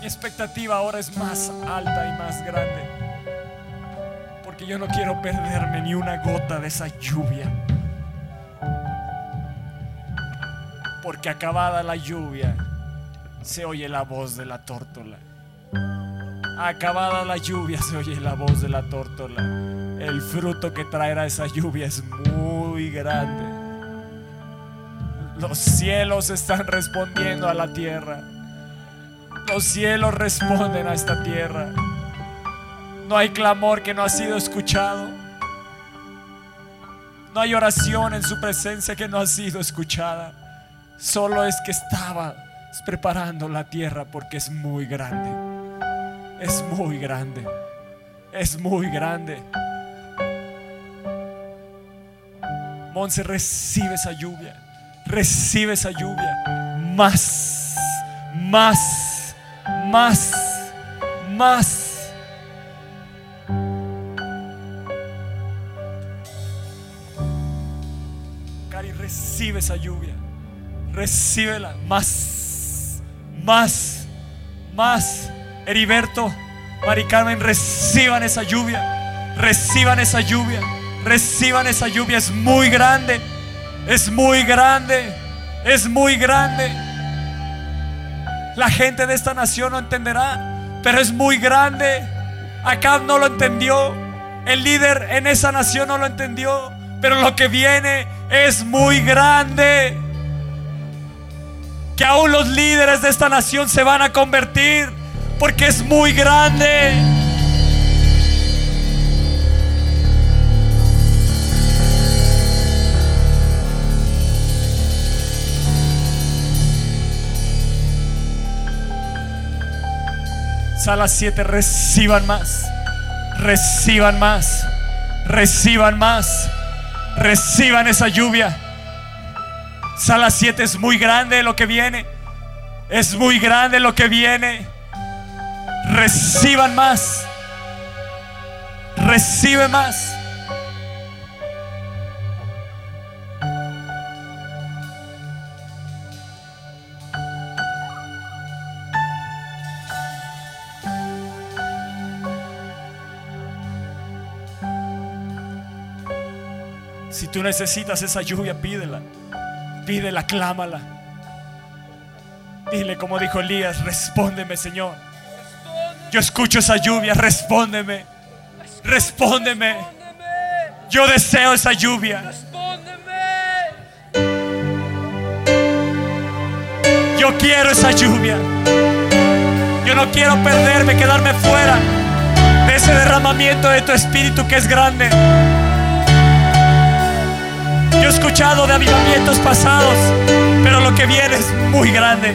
Mi expectativa ahora es más alta y más grande. Porque yo no quiero perderme ni una gota de esa lluvia. porque acabada la lluvia se oye la voz de la tórtola. Acabada la lluvia se oye la voz de la tórtola. El fruto que traerá esa lluvia es muy grande. Los cielos están respondiendo a la tierra. Los cielos responden a esta tierra. No hay clamor que no ha sido escuchado. No hay oración en su presencia que no ha sido escuchada. Solo es que estaba preparando la tierra porque es muy grande. Es muy grande. Es muy grande. Monse, recibe esa lluvia. Recibe esa lluvia. Más, más, más, más. Cari, recibe esa lluvia. Recíbela. Más, más, más. Heriberto, Mari Carmen, reciban esa lluvia. Reciban esa lluvia. Reciban esa lluvia. Es muy grande. Es muy grande. Es muy grande. La gente de esta nación no entenderá, pero es muy grande. Acá no lo entendió. El líder en esa nación no lo entendió, pero lo que viene es muy grande. Que aún los líderes de esta nación se van a convertir porque es muy grande. Sala 7, reciban más. Reciban más. Reciban más. Reciban esa lluvia. Sala 7 es muy grande lo que viene. Es muy grande lo que viene. Reciban más. Recibe más. Tú necesitas esa lluvia, pídela. Pídela, clámala. Dile como dijo Elías, respóndeme Señor. Yo escucho esa lluvia, respóndeme. Respóndeme. Yo deseo esa lluvia. Yo quiero esa lluvia. Yo no quiero perderme, quedarme fuera de ese derramamiento de tu espíritu que es grande. Yo he escuchado de avivamientos pasados, pero lo que viene es muy grande.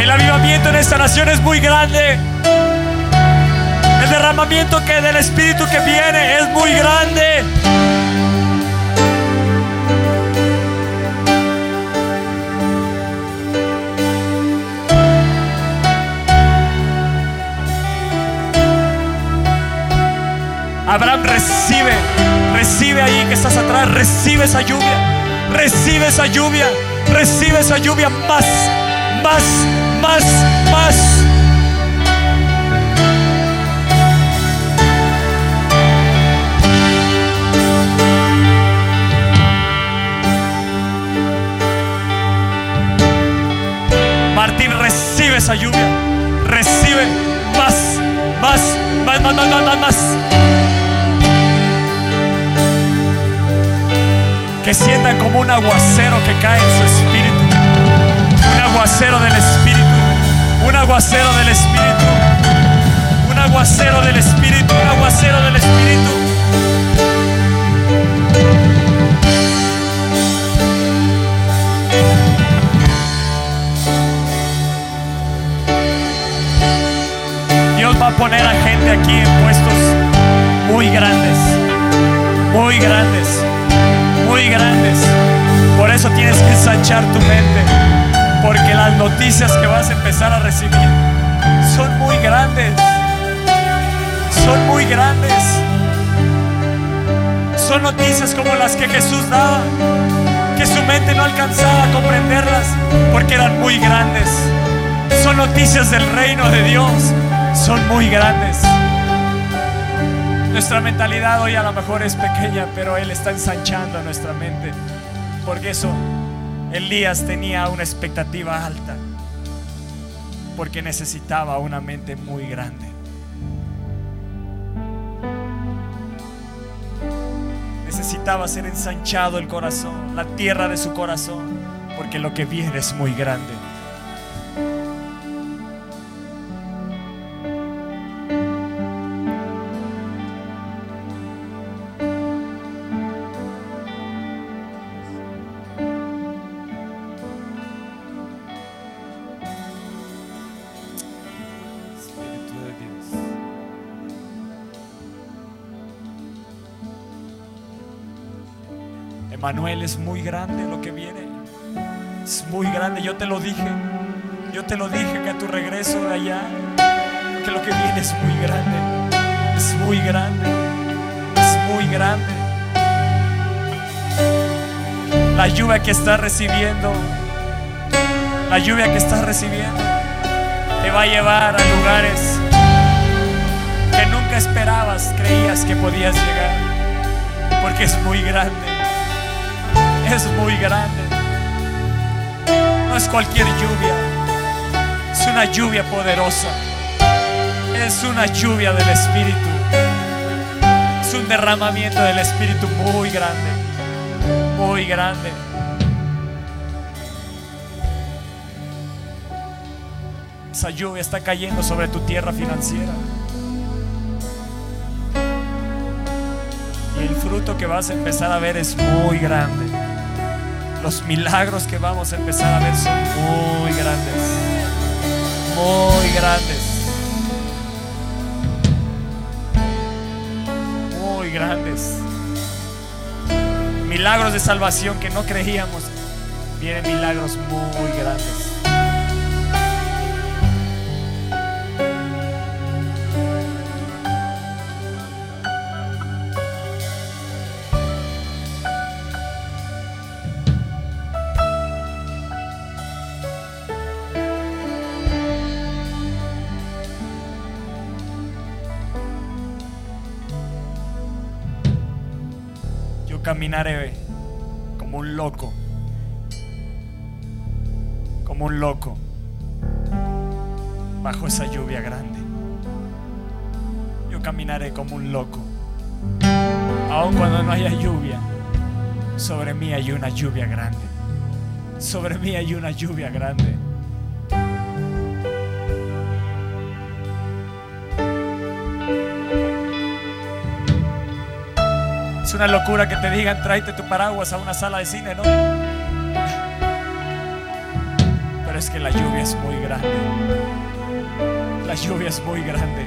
El avivamiento en esta nación es muy grande. El derramamiento que del espíritu que viene es muy grande. Abraham recibe, recibe ahí que estás atrás, recibe esa lluvia, recibe esa lluvia, recibe esa lluvia más, más, más, más. Martín recibe esa lluvia, recibe más, más, más, más, más, más, más. Que sientan como un aguacero que cae en su espíritu. Un aguacero del espíritu. Un aguacero del espíritu. Un aguacero del espíritu. Un aguacero del espíritu. Dios va a poner a gente aquí en puestos muy grandes. Muy grandes muy grandes. Por eso tienes que ensanchar tu mente. Porque las noticias que vas a empezar a recibir son muy grandes. Son muy grandes. Son noticias como las que Jesús daba. Que su mente no alcanzaba a comprenderlas porque eran muy grandes. Son noticias del reino de Dios. Son muy grandes. Nuestra mentalidad hoy a lo mejor es pequeña, pero Él está ensanchando nuestra mente. Porque eso, Elías tenía una expectativa alta. Porque necesitaba una mente muy grande. Necesitaba ser ensanchado el corazón, la tierra de su corazón. Porque lo que viene es muy grande. Manuel es muy grande lo que viene. Es muy grande, yo te lo dije. Yo te lo dije que a tu regreso de allá, que lo que viene es muy grande. Es muy grande. Es muy grande. La lluvia que estás recibiendo, la lluvia que estás recibiendo, te va a llevar a lugares que nunca esperabas, creías que podías llegar, porque es muy grande es muy grande. No es cualquier lluvia, es una lluvia poderosa. Es una lluvia del Espíritu. Es un derramamiento del Espíritu muy grande, muy grande. Esa lluvia está cayendo sobre tu tierra financiera. Y el fruto que vas a empezar a ver es muy grande los milagros que vamos a empezar a ver son muy grandes. Muy grandes. Muy grandes. Milagros de salvación que no creíamos. Vienen milagros muy grandes. Caminaré como un loco como un loco bajo esa lluvia grande. Yo caminaré como un loco. Aun cuando no haya lluvia, sobre mí hay una lluvia grande. Sobre mí hay una lluvia grande. Es una locura que te digan tráete tu paraguas a una sala de cine, ¿no? Pero es que la lluvia es muy grande. La lluvia es muy grande.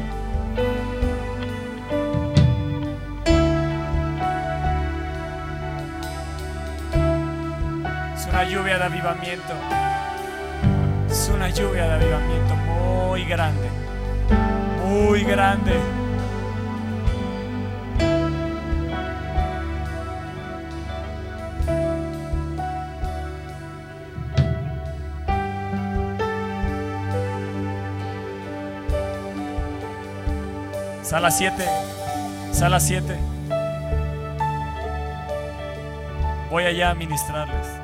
Es una lluvia de avivamiento. Es una lluvia de avivamiento muy grande. Muy grande. Sala 7. Sala 7. Voy allá a ministrarles.